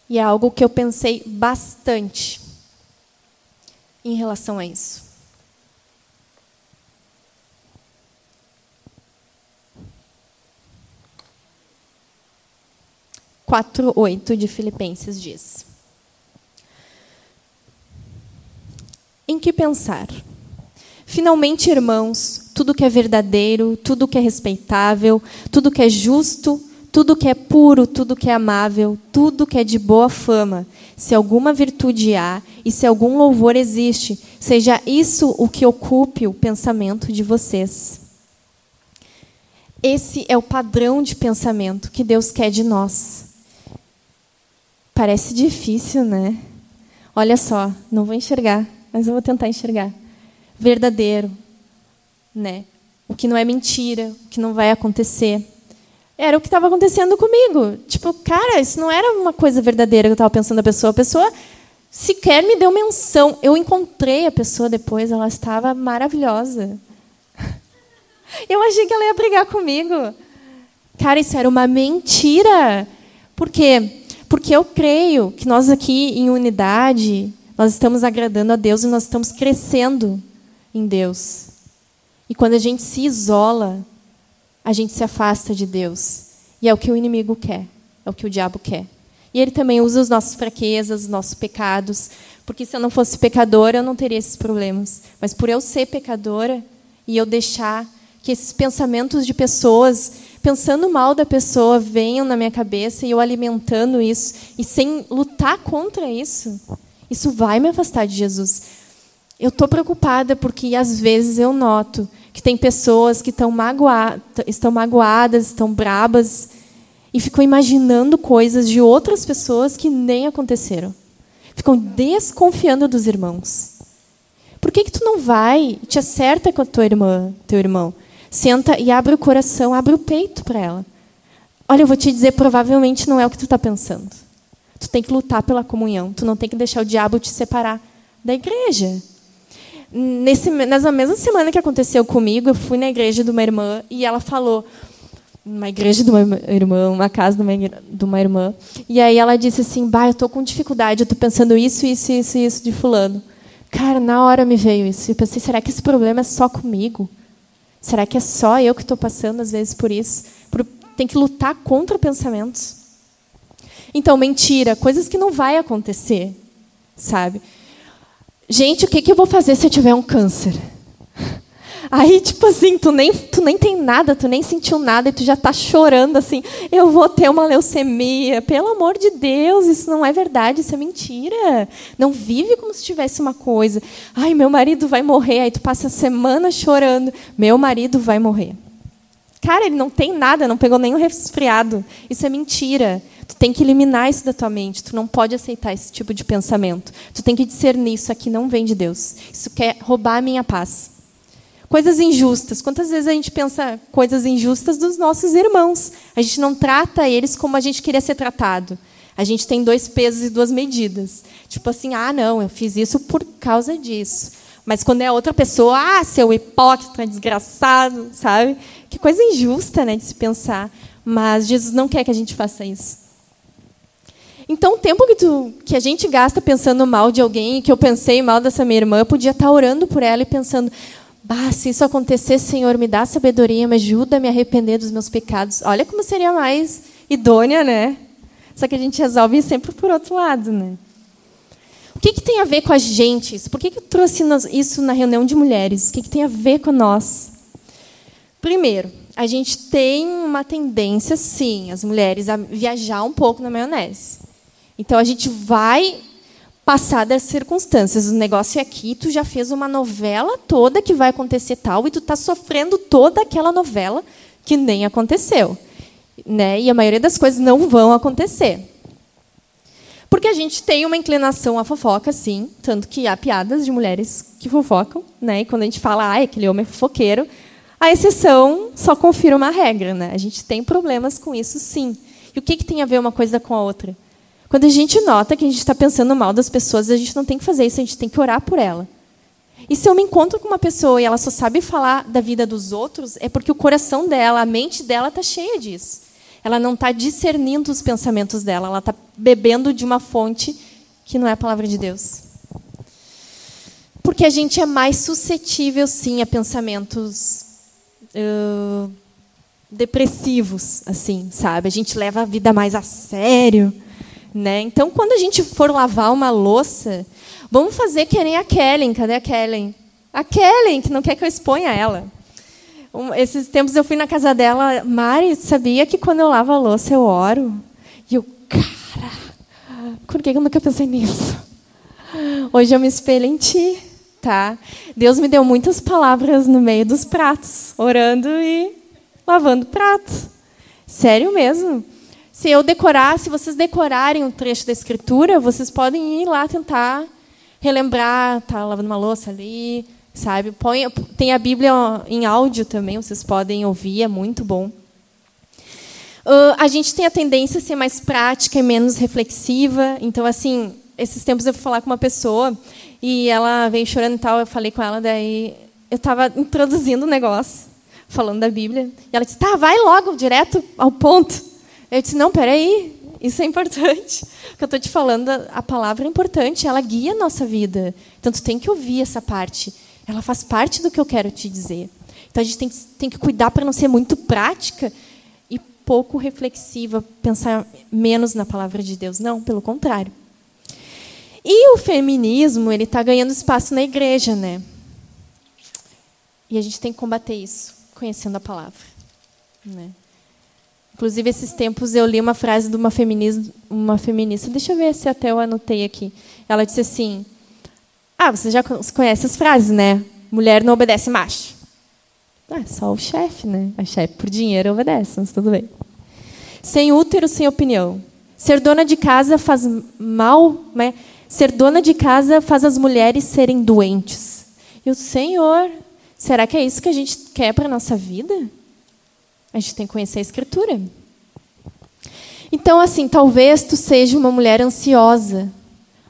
E é algo que eu pensei bastante em relação a isso. 4:8 de Filipenses diz: Em que pensar? Finalmente, irmãos, tudo que é verdadeiro, tudo que é respeitável, tudo que é justo, tudo que é puro, tudo que é amável, tudo que é de boa fama, se alguma virtude há e se algum louvor existe, seja isso o que ocupe o pensamento de vocês. Esse é o padrão de pensamento que Deus quer de nós. Parece difícil, né? Olha só, não vou enxergar, mas eu vou tentar enxergar. Verdadeiro, né? O que não é mentira, o que não vai acontecer. Era o que estava acontecendo comigo. Tipo, cara, isso não era uma coisa verdadeira que eu estava pensando da pessoa. A pessoa sequer me deu menção. Eu encontrei a pessoa depois, ela estava maravilhosa. Eu achei que ela ia brigar comigo. Cara, isso era uma mentira. Por quê? Porque eu creio que nós aqui em unidade, nós estamos agradando a Deus e nós estamos crescendo em Deus. E quando a gente se isola, a gente se afasta de Deus. E é o que o inimigo quer, é o que o diabo quer. E ele também usa as nossas fraquezas, os nossos pecados, porque se eu não fosse pecadora, eu não teria esses problemas. Mas por eu ser pecadora e eu deixar que esses pensamentos de pessoas pensando mal da pessoa venham na minha cabeça e eu alimentando isso e sem lutar contra isso, isso vai me afastar de Jesus. Eu estou preocupada porque às vezes eu noto que tem pessoas que estão, magoa estão magoadas, estão brabas e ficam imaginando coisas de outras pessoas que nem aconteceram. Ficam desconfiando dos irmãos. Por que, que tu não vai te acerta com a tua irmã, teu irmão? Senta e abre o coração, abre o peito para ela. Olha, eu vou te dizer, provavelmente não é o que tu está pensando. Tu tem que lutar pela comunhão. Tu não tem que deixar o diabo te separar da igreja. Nesse, nessa mesma semana que aconteceu comigo, eu fui na igreja de uma irmã e ela falou, uma igreja de uma irmã, uma casa de uma, de uma irmã, e aí ela disse assim, bah, eu estou com dificuldade, eu estou pensando isso, isso, isso, isso de fulano. Cara, na hora me veio isso. Eu pensei, será que esse problema é só comigo? Será que é só eu que estou passando, às vezes, por isso? Por, tem que lutar contra pensamentos. Então, mentira, coisas que não vai acontecer, sabe? Gente, o que, que eu vou fazer se eu tiver um câncer? Aí, tipo assim, tu nem, tu nem tem nada, tu nem sentiu nada e tu já está chorando assim, eu vou ter uma leucemia. Pelo amor de Deus, isso não é verdade, isso é mentira. Não vive como se tivesse uma coisa. Ai, meu marido vai morrer. Aí tu passa a semana chorando, meu marido vai morrer. Cara, ele não tem nada, não pegou nenhum resfriado. Isso é mentira. Tu tem que eliminar isso da tua mente. Tu não pode aceitar esse tipo de pensamento. Tu tem que discernir isso aqui não vem de Deus. Isso quer roubar a minha paz. Coisas injustas. Quantas vezes a gente pensa coisas injustas dos nossos irmãos? A gente não trata eles como a gente queria ser tratado. A gente tem dois pesos e duas medidas. Tipo assim, ah, não, eu fiz isso por causa disso. Mas quando é outra pessoa, ah, seu hipócrita, desgraçado, sabe? Que coisa injusta, né, de se pensar. Mas Jesus não quer que a gente faça isso. Então, o tempo que, tu, que a gente gasta pensando mal de alguém, que eu pensei mal dessa minha irmã, eu podia estar orando por ela e pensando: Bah, se isso acontecer, Senhor, me dá sabedoria, me ajuda a me arrepender dos meus pecados. Olha como seria mais idônea, né? Só que a gente resolve sempre por outro lado, né? O que, que tem a ver com a gente? Por que, que eu trouxe isso na reunião de mulheres? O que, que tem a ver com nós? Primeiro, a gente tem uma tendência, sim, as mulheres, a viajar um pouco na maionese. Então, a gente vai passar das circunstâncias. O negócio é aqui, tu já fez uma novela toda que vai acontecer tal e tu está sofrendo toda aquela novela que nem aconteceu, né? E a maioria das coisas não vão acontecer. Porque a gente tem uma inclinação à fofoca, sim, tanto que há piadas de mulheres que fofocam, né? E quando a gente fala, ah, aquele homem é fofoqueiro, a exceção só confirma a regra, né? A gente tem problemas com isso, sim. E o que, que tem a ver uma coisa com a outra? Quando a gente nota que a gente está pensando mal das pessoas, a gente não tem que fazer isso, a gente tem que orar por ela. E se eu me encontro com uma pessoa e ela só sabe falar da vida dos outros, é porque o coração dela, a mente dela está cheia disso. Ela não está discernindo os pensamentos dela, ela está bebendo de uma fonte que não é a palavra de Deus. Porque a gente é mais suscetível, sim, a pensamentos uh, depressivos, assim, sabe? A gente leva a vida mais a sério. Né? Então, quando a gente for lavar uma louça, vamos fazer que nem a Kellen. Cadê a Kellen? A Kellen, que não quer que eu exponha ela. Um, esses tempos eu fui na casa dela. Mari, sabia que quando eu lavo a louça eu oro? E eu, cara, por que eu nunca pensei nisso? Hoje eu me espelho em ti, tá? Deus me deu muitas palavras no meio dos pratos, orando e lavando pratos. Sério mesmo. Se eu decorar, se vocês decorarem um trecho da escritura, vocês podem ir lá tentar relembrar, tá lavando uma louça ali, sabe? Põe, tem a Bíblia em áudio também, vocês podem ouvir, é muito bom. Uh, a gente tem a tendência a ser mais prática e menos reflexiva. Então, assim, esses tempos eu fui falar com uma pessoa e ela veio chorando e tal. Eu falei com ela, daí eu estava introduzindo o um negócio, falando da Bíblia. E ela disse: tá, vai logo, direto ao ponto. Eu disse: não, peraí, isso é importante. O que eu estou te falando, a palavra é importante, ela guia a nossa vida. Então, tu tem que ouvir essa parte. Ela faz parte do que eu quero te dizer. Então, a gente tem que, tem que cuidar para não ser muito prática e pouco reflexiva, pensar menos na palavra de Deus. Não, pelo contrário. E o feminismo, ele está ganhando espaço na igreja, né? E a gente tem que combater isso, conhecendo a palavra. Né? Inclusive, esses tempos eu li uma frase de uma feminista, uma feminista, deixa eu ver se até eu anotei aqui. Ela disse assim: Ah, você já conhece as frases, né? Mulher não obedece macho. Ah, só o chefe, né? A chefe por dinheiro obedece, mas tudo bem. Sem útero, sem opinião. Ser dona de casa faz mal, né? Ser dona de casa faz as mulheres serem doentes. E o Senhor, será que é isso que a gente quer para a nossa vida? A gente tem que conhecer a Escritura. Então, assim, talvez tu seja uma mulher ansiosa,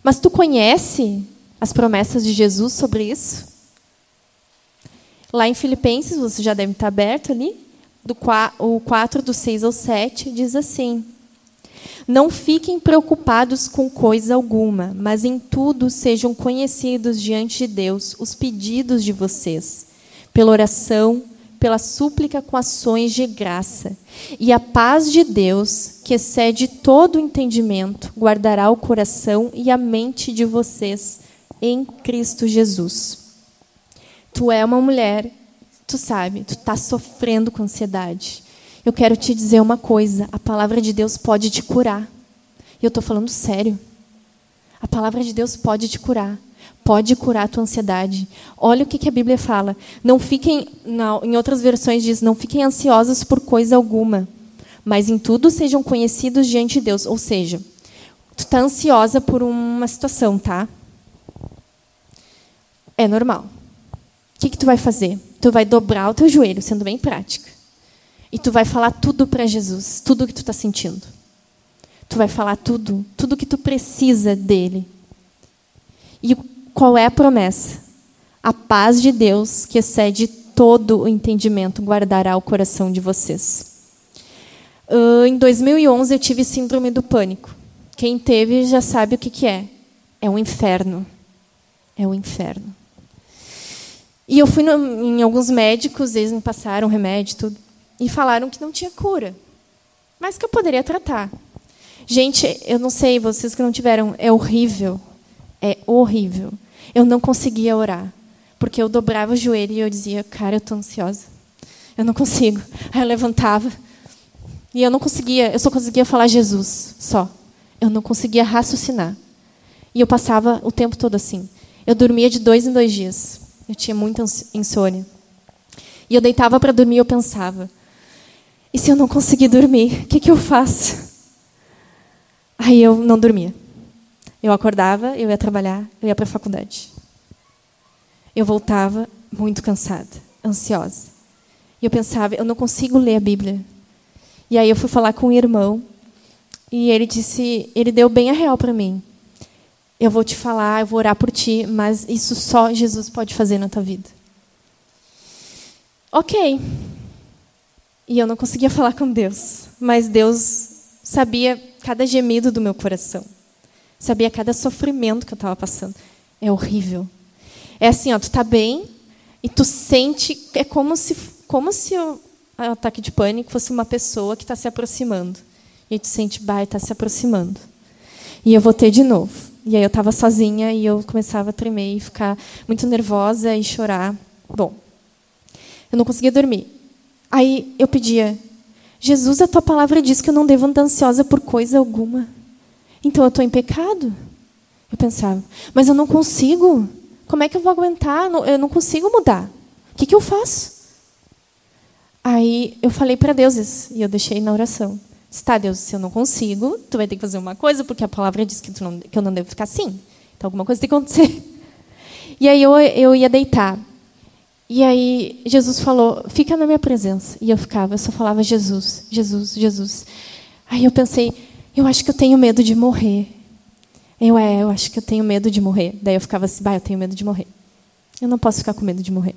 mas tu conhece as promessas de Jesus sobre isso? Lá em Filipenses, você já deve estar aberto ali, do, o 4, do 6 ao 7, diz assim: Não fiquem preocupados com coisa alguma, mas em tudo sejam conhecidos diante de Deus os pedidos de vocês, pela oração, pela súplica com ações de graça. E a paz de Deus, que excede todo entendimento, guardará o coração e a mente de vocês em Cristo Jesus. Tu é uma mulher, tu sabe, tu está sofrendo com ansiedade. Eu quero te dizer uma coisa: a palavra de Deus pode te curar. E eu estou falando sério. A palavra de Deus pode te curar. Pode curar a tua ansiedade. Olha o que, a Bíblia fala. Não fiquem, não, em outras versões diz, não fiquem ansiosos por coisa alguma, mas em tudo sejam conhecidos diante de Deus. Ou seja, tu está ansiosa por uma situação, tá? É normal. O que, que tu vai fazer? Tu vai dobrar o teu joelho, sendo bem prática. E tu vai falar tudo para Jesus, tudo o que tu está sentindo. Tu vai falar tudo, tudo que tu precisa dele. E qual é a promessa? A paz de Deus, que excede todo o entendimento, guardará o coração de vocês. Uh, em 2011 eu tive síndrome do pânico. Quem teve já sabe o que, que é. É um inferno. É um inferno. E eu fui no, em alguns médicos, eles me passaram remédio tudo, e falaram que não tinha cura, mas que eu poderia tratar. Gente, eu não sei, vocês que não tiveram, é horrível. É horrível. Eu não conseguia orar. Porque eu dobrava o joelho e eu dizia, cara, eu estou ansiosa. Eu não consigo. Aí eu levantava. E eu não conseguia, eu só conseguia falar Jesus, só. Eu não conseguia raciocinar. E eu passava o tempo todo assim. Eu dormia de dois em dois dias. Eu tinha muita insônia. E eu deitava para dormir e eu pensava: e se eu não conseguir dormir, o que, que eu faço? Aí eu não dormia. Eu acordava, eu ia trabalhar, eu ia para a faculdade. Eu voltava muito cansada, ansiosa. E eu pensava, eu não consigo ler a Bíblia. E aí eu fui falar com um irmão e ele disse, ele deu bem a real para mim. Eu vou te falar, eu vou orar por ti, mas isso só Jesus pode fazer na tua vida. Ok. E eu não conseguia falar com Deus, mas Deus sabia cada gemido do meu coração. Sabia cada sofrimento que eu estava passando. É horrível. É assim, ó, tu tá bem e tu sente é como se como se o ataque de pânico fosse uma pessoa que está se aproximando. E tu sente, bah, está se aproximando. E eu vou ter de novo. E aí eu estava sozinha e eu começava a tremer e ficar muito nervosa e chorar. Bom, eu não conseguia dormir. Aí eu pedia, Jesus, a tua palavra diz que eu não devo andar ansiosa por coisa alguma. Então eu estou em pecado. Eu pensava, mas eu não consigo. Como é que eu vou aguentar? Eu não consigo mudar. O que, que eu faço? Aí eu falei para Deus isso, e eu deixei na oração. Está, Deus, se eu não consigo, tu vai ter que fazer uma coisa, porque a palavra diz que, não, que eu não devo ficar assim. Então alguma coisa tem que acontecer. E aí eu, eu ia deitar. E aí Jesus falou, fica na minha presença. E eu ficava, eu só falava Jesus, Jesus, Jesus. Aí eu pensei, eu acho que eu tenho medo de morrer. Eu, é, eu acho que eu tenho medo de morrer. Daí eu ficava assim, bah, eu tenho medo de morrer. Eu não posso ficar com medo de morrer.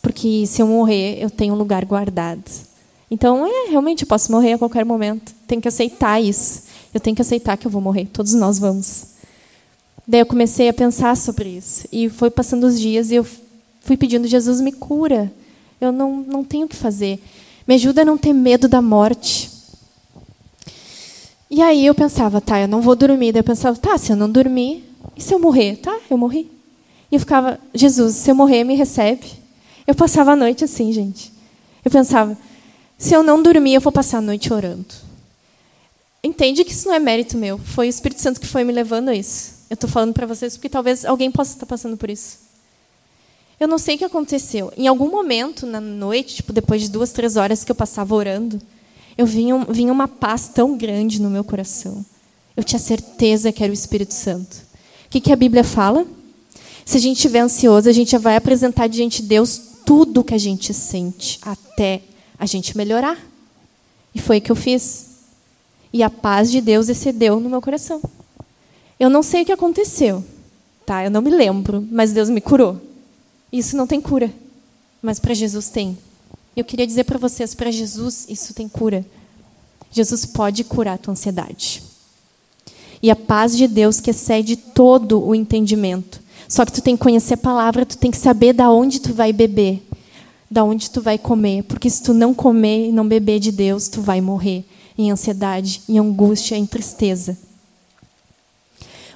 Porque se eu morrer, eu tenho um lugar guardado. Então, é, realmente, eu posso morrer a qualquer momento. Tenho que aceitar isso. Eu tenho que aceitar que eu vou morrer. Todos nós vamos. Daí eu comecei a pensar sobre isso. E foi passando os dias e eu Fui pedindo, Jesus, me cura. Eu não, não tenho o que fazer. Me ajuda a não ter medo da morte. E aí eu pensava, tá, eu não vou dormir. Daí eu pensava, tá, se eu não dormir, e se eu morrer? Tá, eu morri. E eu ficava, Jesus, se eu morrer, me recebe. Eu passava a noite assim, gente. Eu pensava, se eu não dormir, eu vou passar a noite orando. Entende que isso não é mérito meu. Foi o Espírito Santo que foi me levando a isso. Eu estou falando para vocês porque talvez alguém possa estar passando por isso. Eu não sei o que aconteceu. Em algum momento na noite, tipo depois de duas, três horas que eu passava orando, eu vinha, vinha uma paz tão grande no meu coração. Eu tinha certeza que era o Espírito Santo. O que, que a Bíblia fala? Se a gente estiver ansioso, a gente já vai apresentar diante de Deus tudo o que a gente sente, até a gente melhorar. E foi o que eu fiz. E a paz de Deus excedeu no meu coração. Eu não sei o que aconteceu, tá? Eu não me lembro, mas Deus me curou. Isso não tem cura, mas para Jesus tem. Eu queria dizer para vocês, para Jesus isso tem cura. Jesus pode curar a tua ansiedade. E a paz de Deus que excede todo o entendimento. Só que tu tem que conhecer a palavra, tu tem que saber da onde tu vai beber, da onde tu vai comer, porque se tu não comer e não beber de Deus, tu vai morrer em ansiedade, em angústia, em tristeza.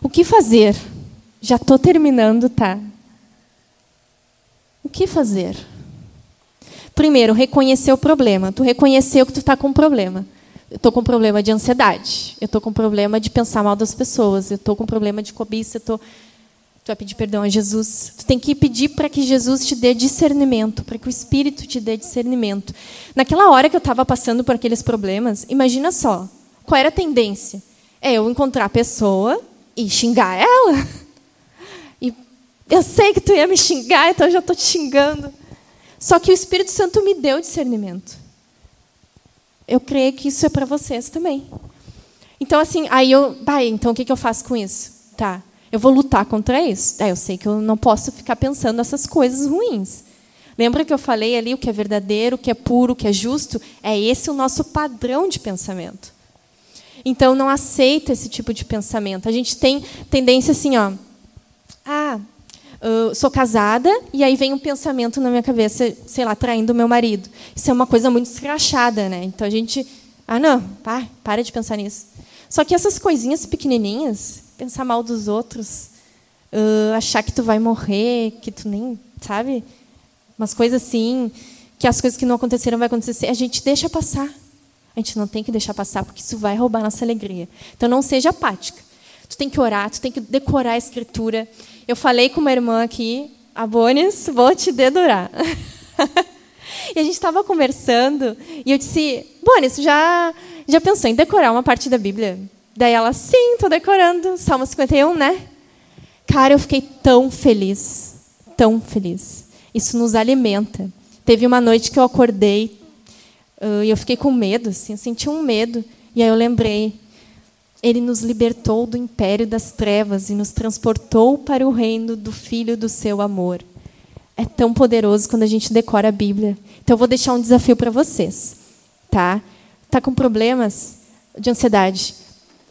O que fazer Já estou terminando, tá? O que fazer? Primeiro, reconhecer o problema. Tu reconheceu que tu está com um problema. Eu estou com um problema de ansiedade. Eu estou com um problema de pensar mal das pessoas. Eu estou com um problema de cobiça. Tô... Tu vai pedir perdão a Jesus. Tu tem que pedir para que Jesus te dê discernimento, para que o Espírito te dê discernimento. Naquela hora que eu estava passando por aqueles problemas, imagina só, qual era a tendência? É eu encontrar a pessoa e xingar ela. E eu sei que tu ia me xingar, então eu já estou te xingando. Só que o Espírito Santo me deu discernimento. Eu creio que isso é para vocês também. Então, assim, aí eu. Então o que, que eu faço com isso? Tá. Eu vou lutar contra isso. É, eu sei que eu não posso ficar pensando essas coisas ruins. Lembra que eu falei ali o que é verdadeiro, o que é puro, o que é justo? É esse o nosso padrão de pensamento. Então, não aceita esse tipo de pensamento. A gente tem tendência assim, ó. Ah, Uh, sou casada e aí vem um pensamento na minha cabeça, sei lá, traindo meu marido. Isso é uma coisa muito escrachada, né? Então a gente, ah não, pá, para de pensar nisso. Só que essas coisinhas pequenininhas, pensar mal dos outros, uh, achar que tu vai morrer, que tu nem, sabe? Umas coisas assim, que as coisas que não aconteceram vai acontecer, a gente deixa passar. A gente não tem que deixar passar, porque isso vai roubar nossa alegria. Então não seja apática. Tu tem que orar, tu tem que decorar a escritura. Eu falei com uma irmã aqui, a Bonis, vou te dedurar. e a gente estava conversando e eu disse, Bonis, já, já pensou em decorar uma parte da Bíblia? Daí ela, sim, estou decorando. Salmo 51, né? Cara, eu fiquei tão feliz, tão feliz. Isso nos alimenta. Teve uma noite que eu acordei e eu fiquei com medo, assim, eu senti um medo. E aí eu lembrei, ele nos libertou do império das trevas e nos transportou para o reino do Filho do seu amor. É tão poderoso quando a gente decora a Bíblia. Então eu vou deixar um desafio para vocês, tá? Tá com problemas de ansiedade?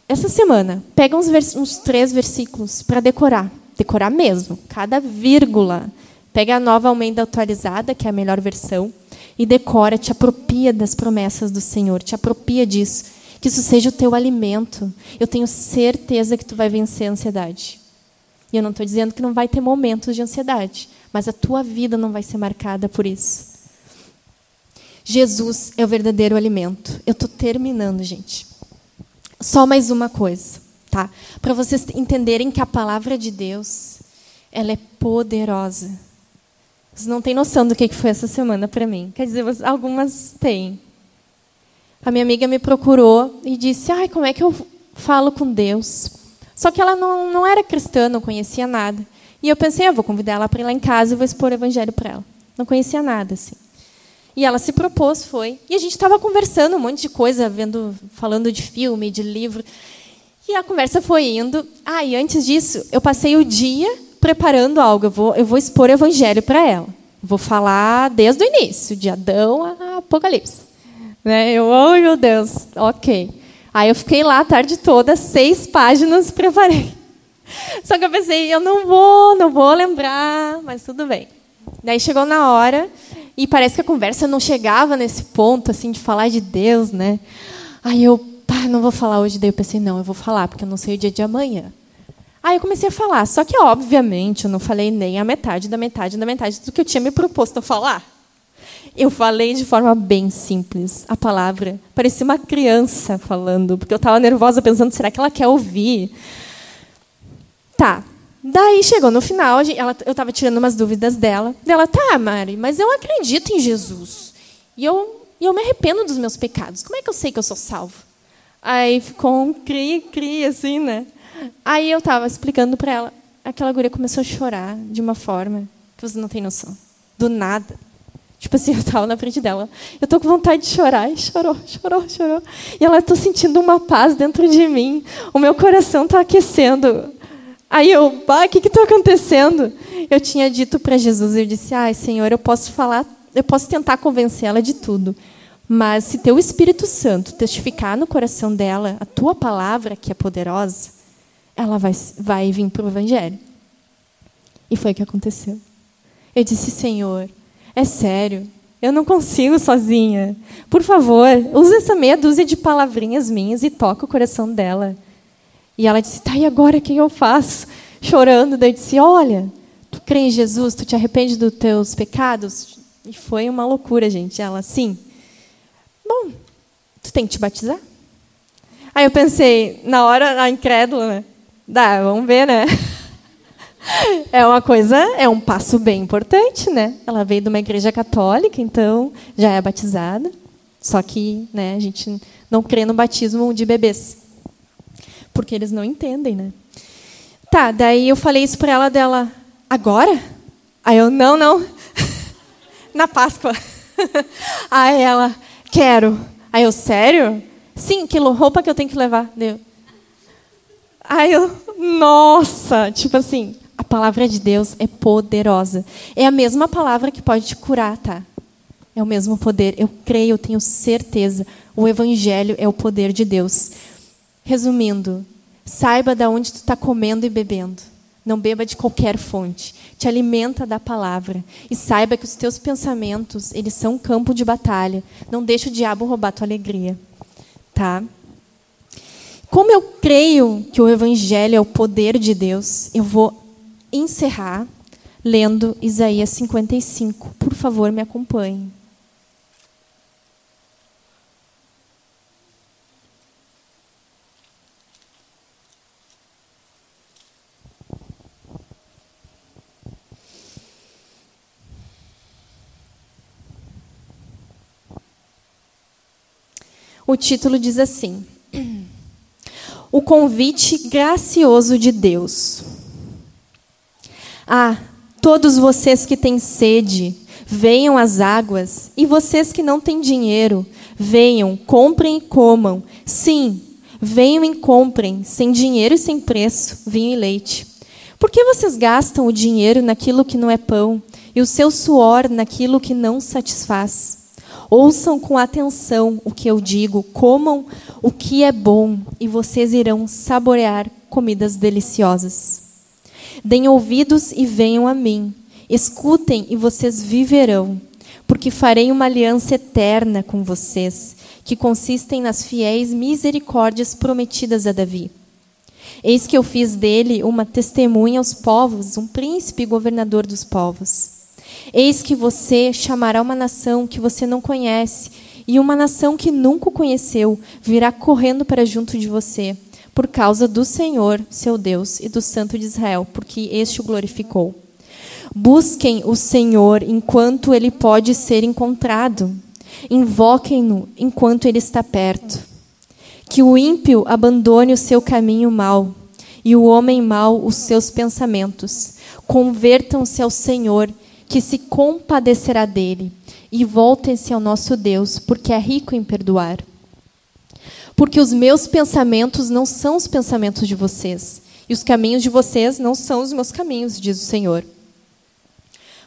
Essa semana, pega uns, uns três versículos para decorar, decorar mesmo, cada vírgula. Pega a nova Almeida atualizada, que é a melhor versão, e decora, te apropria das promessas do Senhor, te apropria disso que isso seja o teu alimento. Eu tenho certeza que tu vai vencer a ansiedade. E eu não estou dizendo que não vai ter momentos de ansiedade, mas a tua vida não vai ser marcada por isso. Jesus é o verdadeiro alimento. Eu estou terminando, gente. Só mais uma coisa, tá? Para vocês entenderem que a palavra de Deus, ela é poderosa. Vocês não têm noção do que foi essa semana para mim. Quer dizer, algumas têm a minha amiga me procurou e disse: Ai, como é que eu falo com Deus? Só que ela não, não era cristã, não conhecia nada. E eu pensei: eu vou convidar ela para ir lá em casa e vou expor o evangelho para ela. Não conhecia nada, assim. E ela se propôs, foi. E a gente estava conversando um monte de coisa, vendo, falando de filme, de livro. E a conversa foi indo. Ah, e antes disso, eu passei o dia preparando algo. Eu vou, eu vou expor o evangelho para ela. Vou falar desde o início, de Adão a Apocalipse. Né? Eu, oh meu Deus, ok. Aí eu fiquei lá a tarde toda, seis páginas, preparei. Só que eu pensei, eu não vou, não vou lembrar, mas tudo bem. Daí chegou na hora e parece que a conversa não chegava nesse ponto assim de falar de Deus, né? Aí eu, pá, não vou falar hoje. Daí eu pensei, não, eu vou falar porque eu não sei o dia de amanhã. Aí eu comecei a falar, só que obviamente eu não falei nem a metade da metade da metade do que eu tinha me proposto a falar. Eu falei de forma bem simples a palavra. Parecia uma criança falando, porque eu estava nervosa pensando, será que ela quer ouvir? Tá. Daí chegou no final, ela, eu estava tirando umas dúvidas dela. Dela, tá, Mari, mas eu acredito em Jesus. E eu, eu me arrependo dos meus pecados. Como é que eu sei que eu sou salvo? Aí ficou um cri, cri, assim, né? Aí eu estava explicando para ela. Aquela guria começou a chorar de uma forma que você não tem noção. Do nada. Tipo assim, eu estava na frente dela. Eu estou com vontade de chorar. E chorou, chorou, chorou. E ela, estou sentindo uma paz dentro de mim. O meu coração está aquecendo. Aí eu, ah, o que está acontecendo? Eu tinha dito para Jesus, eu disse, ai, Senhor, eu posso falar, eu posso tentar convencê-la de tudo. Mas se teu Espírito Santo testificar no coração dela a tua palavra, que é poderosa, ela vai, vai vir para o Evangelho. E foi o que aconteceu. Eu disse, Senhor, é sério. Eu não consigo sozinha. Por favor, use essa meia dúzia de palavrinhas minhas e toca o coração dela. E ela disse: Tá, e agora o que eu faço? chorando. Daí eu disse: Olha, tu crê em Jesus, tu te arrepende dos teus pecados? E foi uma loucura, gente. Ela, sim. Bom, tu tem que te batizar. Aí eu pensei, na hora, a incrédula, né? Dá, vamos ver, né? É uma coisa, é um passo bem importante, né? Ela veio de uma igreja católica, então já é batizada. Só que, né, a gente não crê no batismo de bebês. Porque eles não entendem, né? Tá, daí eu falei isso para ela dela, agora? Aí eu, não, não. Na Páscoa. Aí ela, quero. Aí eu, sério? Sim, que roupa que eu tenho que levar? Aí eu, nossa, tipo assim, palavra de Deus é poderosa. É a mesma palavra que pode te curar, tá? É o mesmo poder. Eu creio, eu tenho certeza. O evangelho é o poder de Deus. Resumindo, saiba de onde tu está comendo e bebendo. Não beba de qualquer fonte. Te alimenta da palavra. E saiba que os teus pensamentos, eles são um campo de batalha. Não deixe o diabo roubar tua alegria. Tá? Como eu creio que o Evangelho é o poder de Deus, eu vou encerrar lendo Isaías 55. Por favor, me acompanhe. O título diz assim: O convite gracioso de Deus. Ah, todos vocês que têm sede, venham às águas, e vocês que não têm dinheiro, venham, comprem e comam. Sim, venham e comprem, sem dinheiro e sem preço, vinho e leite. Por que vocês gastam o dinheiro naquilo que não é pão, e o seu suor naquilo que não satisfaz? Ouçam com atenção o que eu digo, comam o que é bom e vocês irão saborear comidas deliciosas. Deem ouvidos e venham a mim. Escutem e vocês viverão, porque farei uma aliança eterna com vocês, que consistem nas fiéis misericórdias prometidas a Davi. Eis que eu fiz dele uma testemunha aos povos, um príncipe e governador dos povos. Eis que você chamará uma nação que você não conhece, e uma nação que nunca o conheceu virá correndo para junto de você, por causa do Senhor, seu Deus, e do Santo de Israel, porque este o glorificou. Busquem o Senhor enquanto ele pode ser encontrado. Invoquem-no enquanto ele está perto. Que o ímpio abandone o seu caminho mau e o homem mau os seus pensamentos. Convertam-se ao Senhor que se compadecerá dele, e voltem-se ao nosso Deus, porque é rico em perdoar. Porque os meus pensamentos não são os pensamentos de vocês, e os caminhos de vocês não são os meus caminhos, diz o Senhor.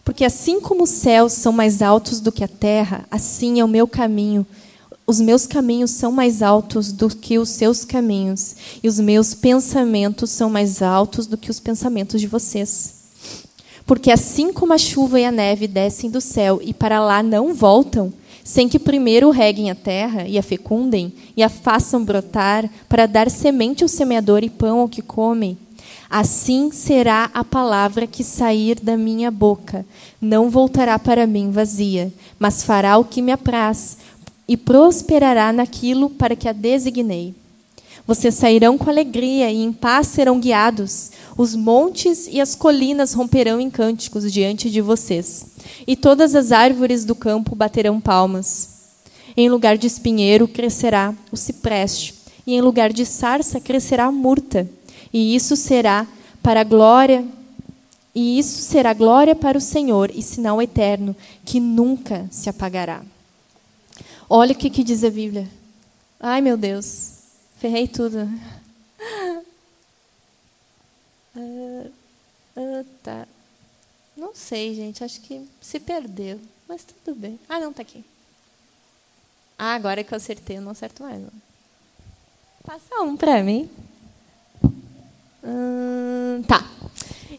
Porque assim como os céus são mais altos do que a terra, assim é o meu caminho. Os meus caminhos são mais altos do que os seus caminhos, e os meus pensamentos são mais altos do que os pensamentos de vocês. Porque assim como a chuva e a neve descem do céu e para lá não voltam, sem que primeiro reguem a terra e a fecundem e a façam brotar para dar semente ao semeador e pão ao que come, assim será a palavra que sair da minha boca. Não voltará para mim vazia, mas fará o que me apraz e prosperará naquilo para que a designei. Vocês sairão com alegria e em paz serão guiados. Os montes e as colinas romperão em cânticos diante de vocês. E todas as árvores do campo baterão palmas. Em lugar de espinheiro crescerá o cipreste, e em lugar de sarça crescerá a murta. E isso será para a glória e isso será glória para o Senhor e sinal eterno que nunca se apagará. Olha o que, que diz a Bíblia. Ai, meu Deus. Ferrei tudo. Uh, uh, tá. Não sei, gente. Acho que se perdeu. Mas tudo bem. Ah, não, tá aqui. Ah, agora que eu acertei, eu não acerto mais. Não. Passa um para mim. Hum, tá.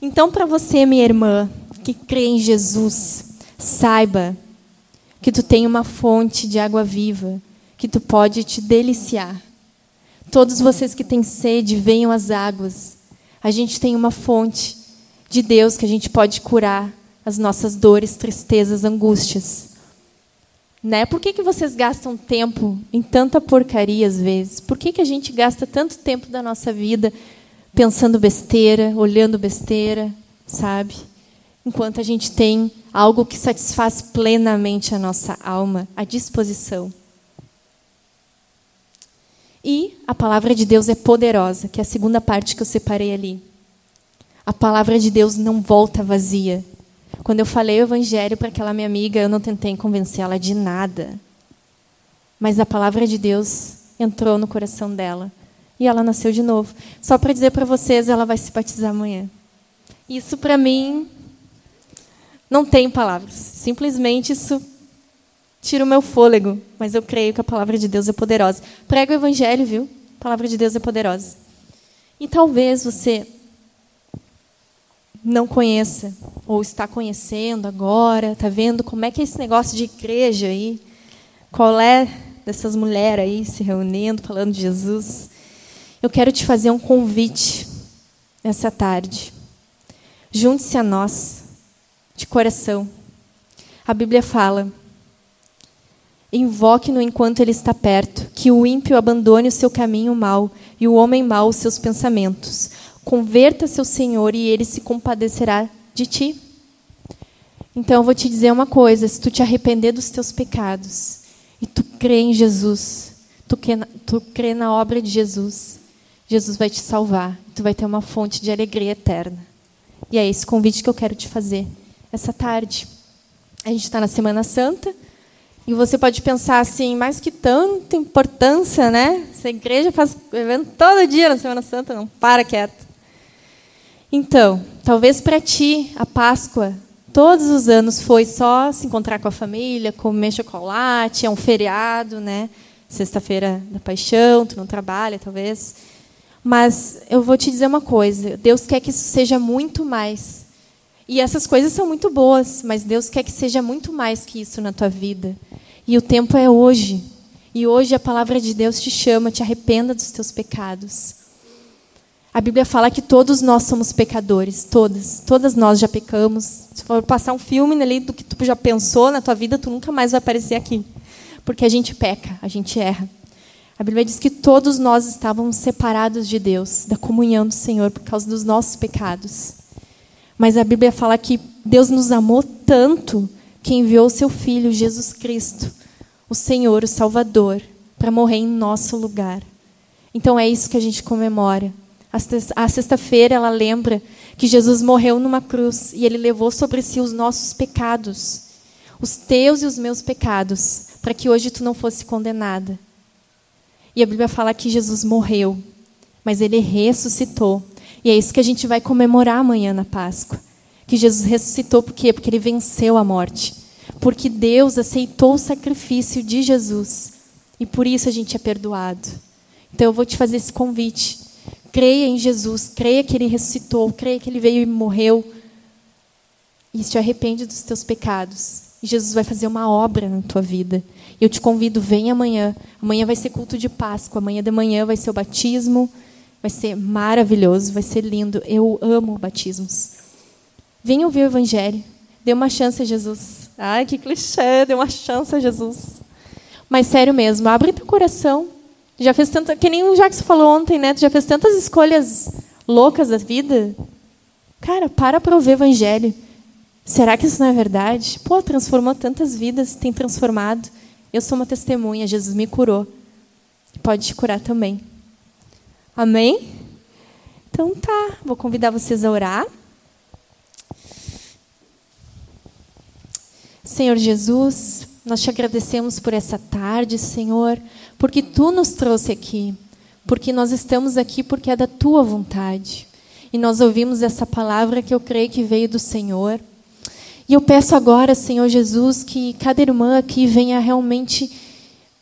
Então, para você, minha irmã, que crê em Jesus, saiba que tu tem uma fonte de água viva que tu pode te deliciar Todos vocês que têm sede, venham às águas. A gente tem uma fonte de Deus que a gente pode curar as nossas dores, tristezas, angústias. Né? Por que, que vocês gastam tempo em tanta porcaria às vezes? Por que, que a gente gasta tanto tempo da nossa vida pensando besteira, olhando besteira, sabe? Enquanto a gente tem algo que satisfaz plenamente a nossa alma, à disposição. E a palavra de Deus é poderosa, que é a segunda parte que eu separei ali. A palavra de Deus não volta vazia. Quando eu falei o evangelho para aquela minha amiga, eu não tentei convencê-la de nada. Mas a palavra de Deus entrou no coração dela e ela nasceu de novo. Só para dizer para vocês, ela vai se batizar amanhã. Isso para mim não tem palavras. Simplesmente isso tira o meu fôlego, mas eu creio que a palavra de Deus é poderosa. Prega o evangelho, viu? A palavra de Deus é poderosa. E talvez você não conheça ou está conhecendo agora, está vendo como é que é esse negócio de igreja aí, qual é dessas mulheres aí se reunindo, falando de Jesus. Eu quero te fazer um convite nessa tarde. Junte-se a nós de coração. A Bíblia fala Invoque-no enquanto ele está perto, que o ímpio abandone o seu caminho mau e o homem mau os seus pensamentos. Converta-se Senhor e ele se compadecerá de ti. Então eu vou te dizer uma coisa: se tu te arrepender dos teus pecados e tu crê em Jesus, tu crê, na, tu crê na obra de Jesus, Jesus vai te salvar. Tu vai ter uma fonte de alegria eterna. E é esse convite que eu quero te fazer essa tarde. A gente está na Semana Santa. E você pode pensar assim, mais que tanta importância, né? Essa igreja faz evento todo dia na Semana Santa, não para quieto. Então, talvez para ti a Páscoa todos os anos foi só se encontrar com a família, comer chocolate, é um feriado, né? Sexta-feira da Paixão, tu não trabalha, talvez. Mas eu vou te dizer uma coisa, Deus quer que isso seja muito mais. E essas coisas são muito boas, mas Deus quer que seja muito mais que isso na tua vida. E o tempo é hoje. E hoje a palavra de Deus te chama, te arrependa dos teus pecados. A Bíblia fala que todos nós somos pecadores, todas, todas nós já pecamos. Se for passar um filme ali do que tu já pensou na tua vida, tu nunca mais vai aparecer aqui, porque a gente peca, a gente erra. A Bíblia diz que todos nós estávamos separados de Deus, da comunhão do Senhor por causa dos nossos pecados. Mas a Bíblia fala que Deus nos amou tanto que enviou o seu Filho, Jesus Cristo, o Senhor, o Salvador, para morrer em nosso lugar. Então é isso que a gente comemora. A sexta-feira ela lembra que Jesus morreu numa cruz e ele levou sobre si os nossos pecados, os teus e os meus pecados, para que hoje tu não fosse condenada. E a Bíblia fala que Jesus morreu, mas ele ressuscitou e é isso que a gente vai comemorar amanhã na Páscoa. Que Jesus ressuscitou por quê? Porque ele venceu a morte. Porque Deus aceitou o sacrifício de Jesus. E por isso a gente é perdoado. Então eu vou te fazer esse convite. Creia em Jesus, creia que ele ressuscitou, creia que ele veio e morreu. E te arrepende dos teus pecados. E Jesus vai fazer uma obra na tua vida. Eu te convido, vem amanhã. Amanhã vai ser culto de Páscoa. Amanhã de manhã vai ser o batismo. Vai ser maravilhoso, vai ser lindo. Eu amo batismos. Venha ouvir o Evangelho. Dê uma chance a Jesus. Ai, que clichê, dê uma chance a Jesus. Mas sério mesmo, abre teu coração. Já fez tanta, que nem o Jacques falou ontem, né? Tu já fez tantas escolhas loucas da vida. Cara, para para ouvir o Evangelho. Será que isso não é verdade? Pô, transformou tantas vidas, tem transformado. Eu sou uma testemunha, Jesus me curou. Pode te curar também. Amém? Então tá, vou convidar vocês a orar. Senhor Jesus, nós te agradecemos por essa tarde, Senhor, porque tu nos trouxe aqui, porque nós estamos aqui porque é da tua vontade. E nós ouvimos essa palavra que eu creio que veio do Senhor. E eu peço agora, Senhor Jesus, que cada irmã aqui venha realmente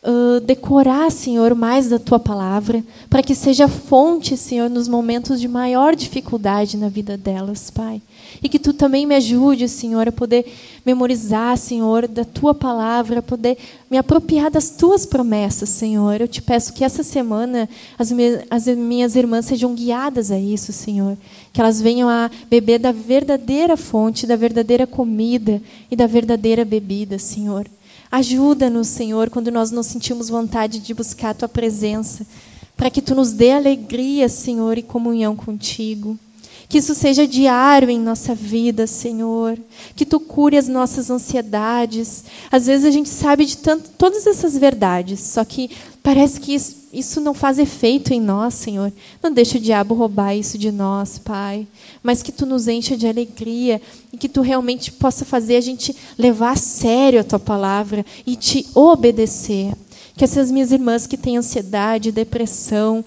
uh, decorar, Senhor, mais da tua palavra, para que seja fonte, Senhor, nos momentos de maior dificuldade na vida delas, Pai. E que tu também me ajude, Senhor, a poder memorizar, Senhor, da tua palavra, a poder me apropriar das tuas promessas, Senhor. Eu te peço que essa semana as, as minhas irmãs sejam guiadas a isso, Senhor. Que elas venham a beber da verdadeira fonte, da verdadeira comida e da verdadeira bebida, Senhor. Ajuda-nos, Senhor, quando nós não sentimos vontade de buscar a tua presença, para que tu nos dê alegria, Senhor, e comunhão contigo. Que isso seja diário em nossa vida, Senhor. Que tu cure as nossas ansiedades. Às vezes a gente sabe de tanto, todas essas verdades, só que parece que isso, não faz efeito em nós, Senhor. Não deixe o diabo roubar isso de nós, Pai. Mas que tu nos encha de alegria e que tu realmente possa fazer a gente levar a sério a tua palavra e te obedecer. Que essas minhas irmãs que têm ansiedade, depressão,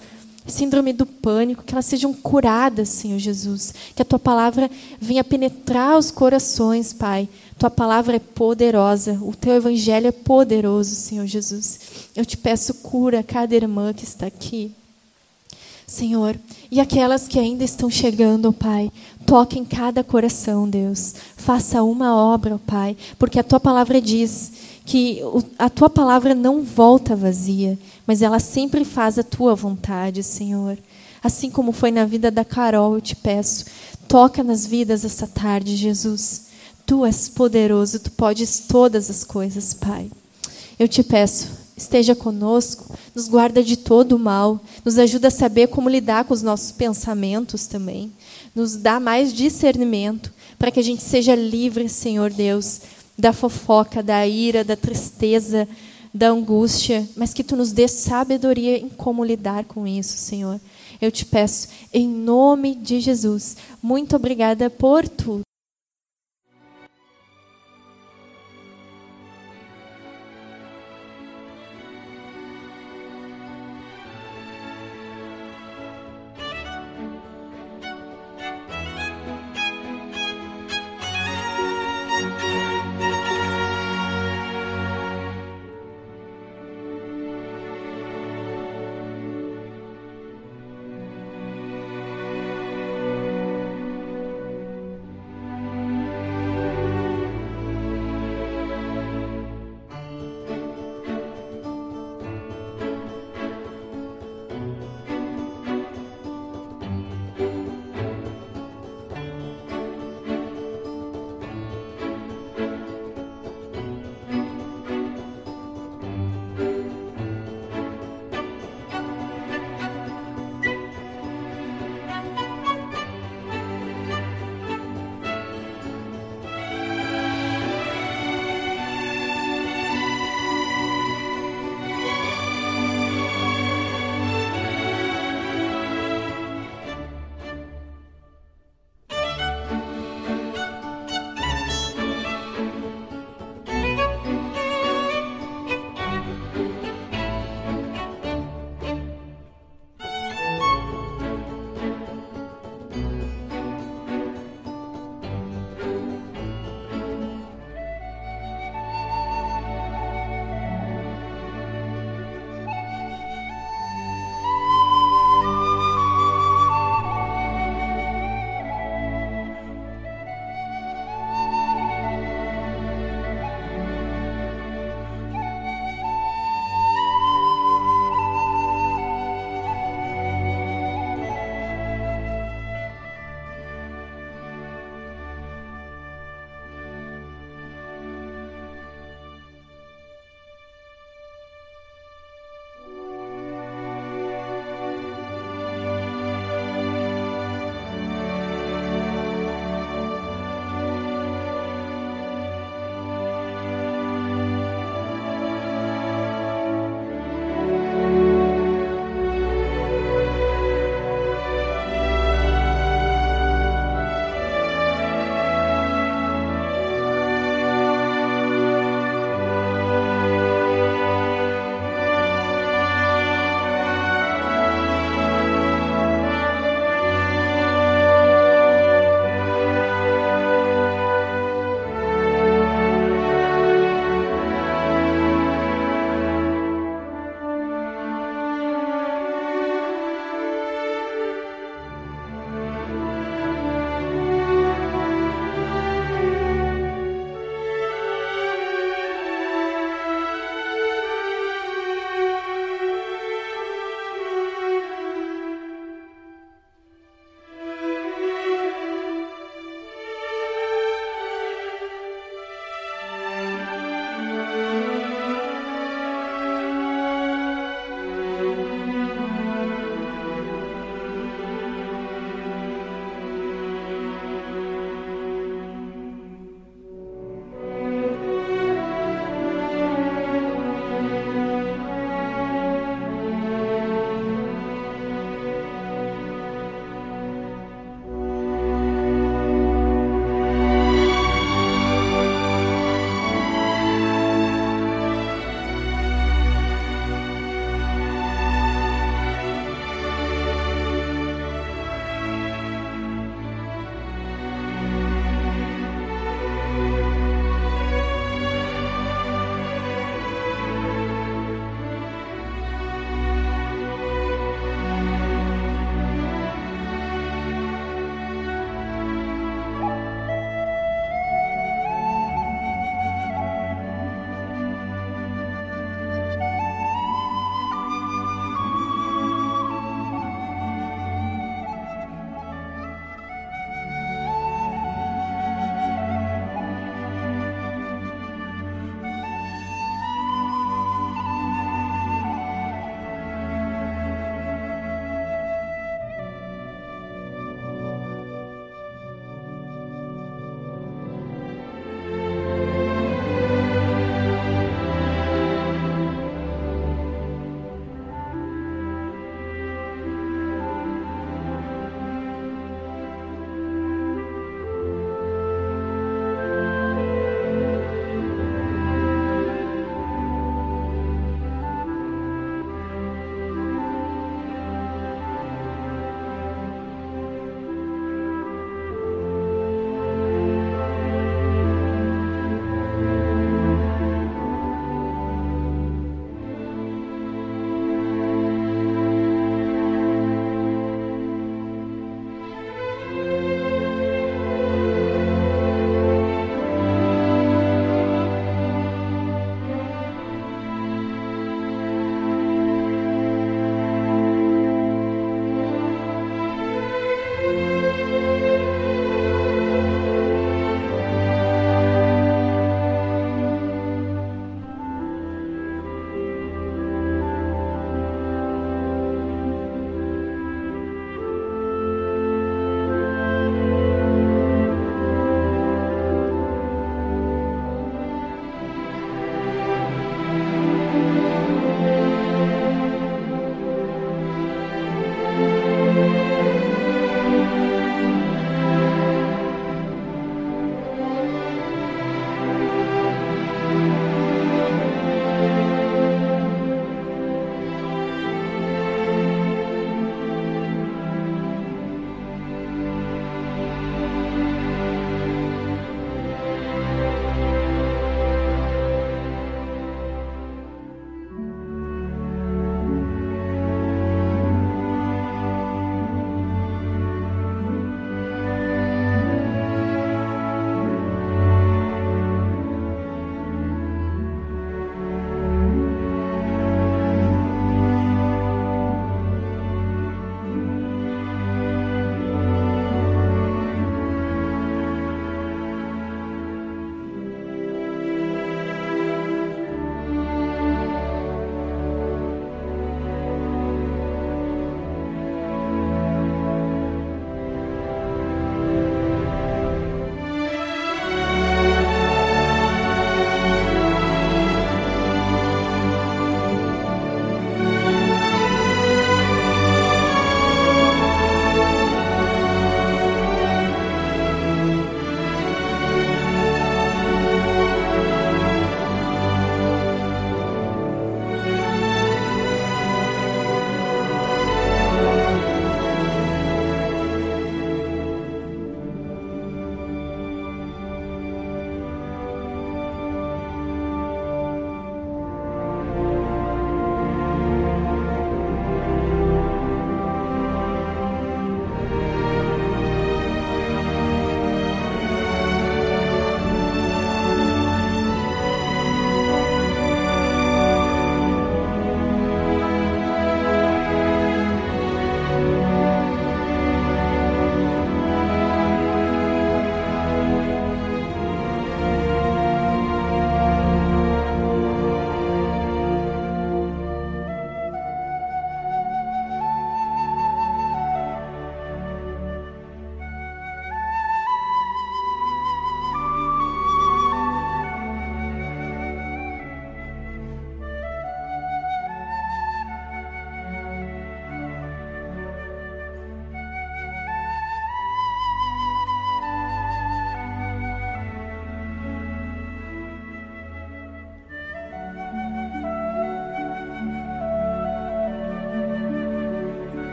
síndrome do pânico, que elas sejam curadas, Senhor Jesus. Que a tua palavra venha penetrar os corações, Pai. Tua palavra é poderosa, o teu evangelho é poderoso, Senhor Jesus. Eu te peço cura a cada irmã que está aqui. Senhor, e aquelas que ainda estão chegando, Pai, toque em cada coração, Deus. Faça uma obra, Pai, porque a tua palavra diz que a tua palavra não volta vazia, mas ela sempre faz a tua vontade, Senhor. Assim como foi na vida da Carol, eu te peço, toca nas vidas essa tarde, Jesus. Tu és poderoso, tu podes todas as coisas, Pai. Eu te peço, esteja conosco, nos guarda de todo o mal, nos ajuda a saber como lidar com os nossos pensamentos também, nos dá mais discernimento para que a gente seja livre, Senhor Deus, da fofoca, da ira, da tristeza, da angústia, mas que tu nos dê sabedoria em como lidar com isso, Senhor. Eu te peço, em nome de Jesus, muito obrigada por tudo.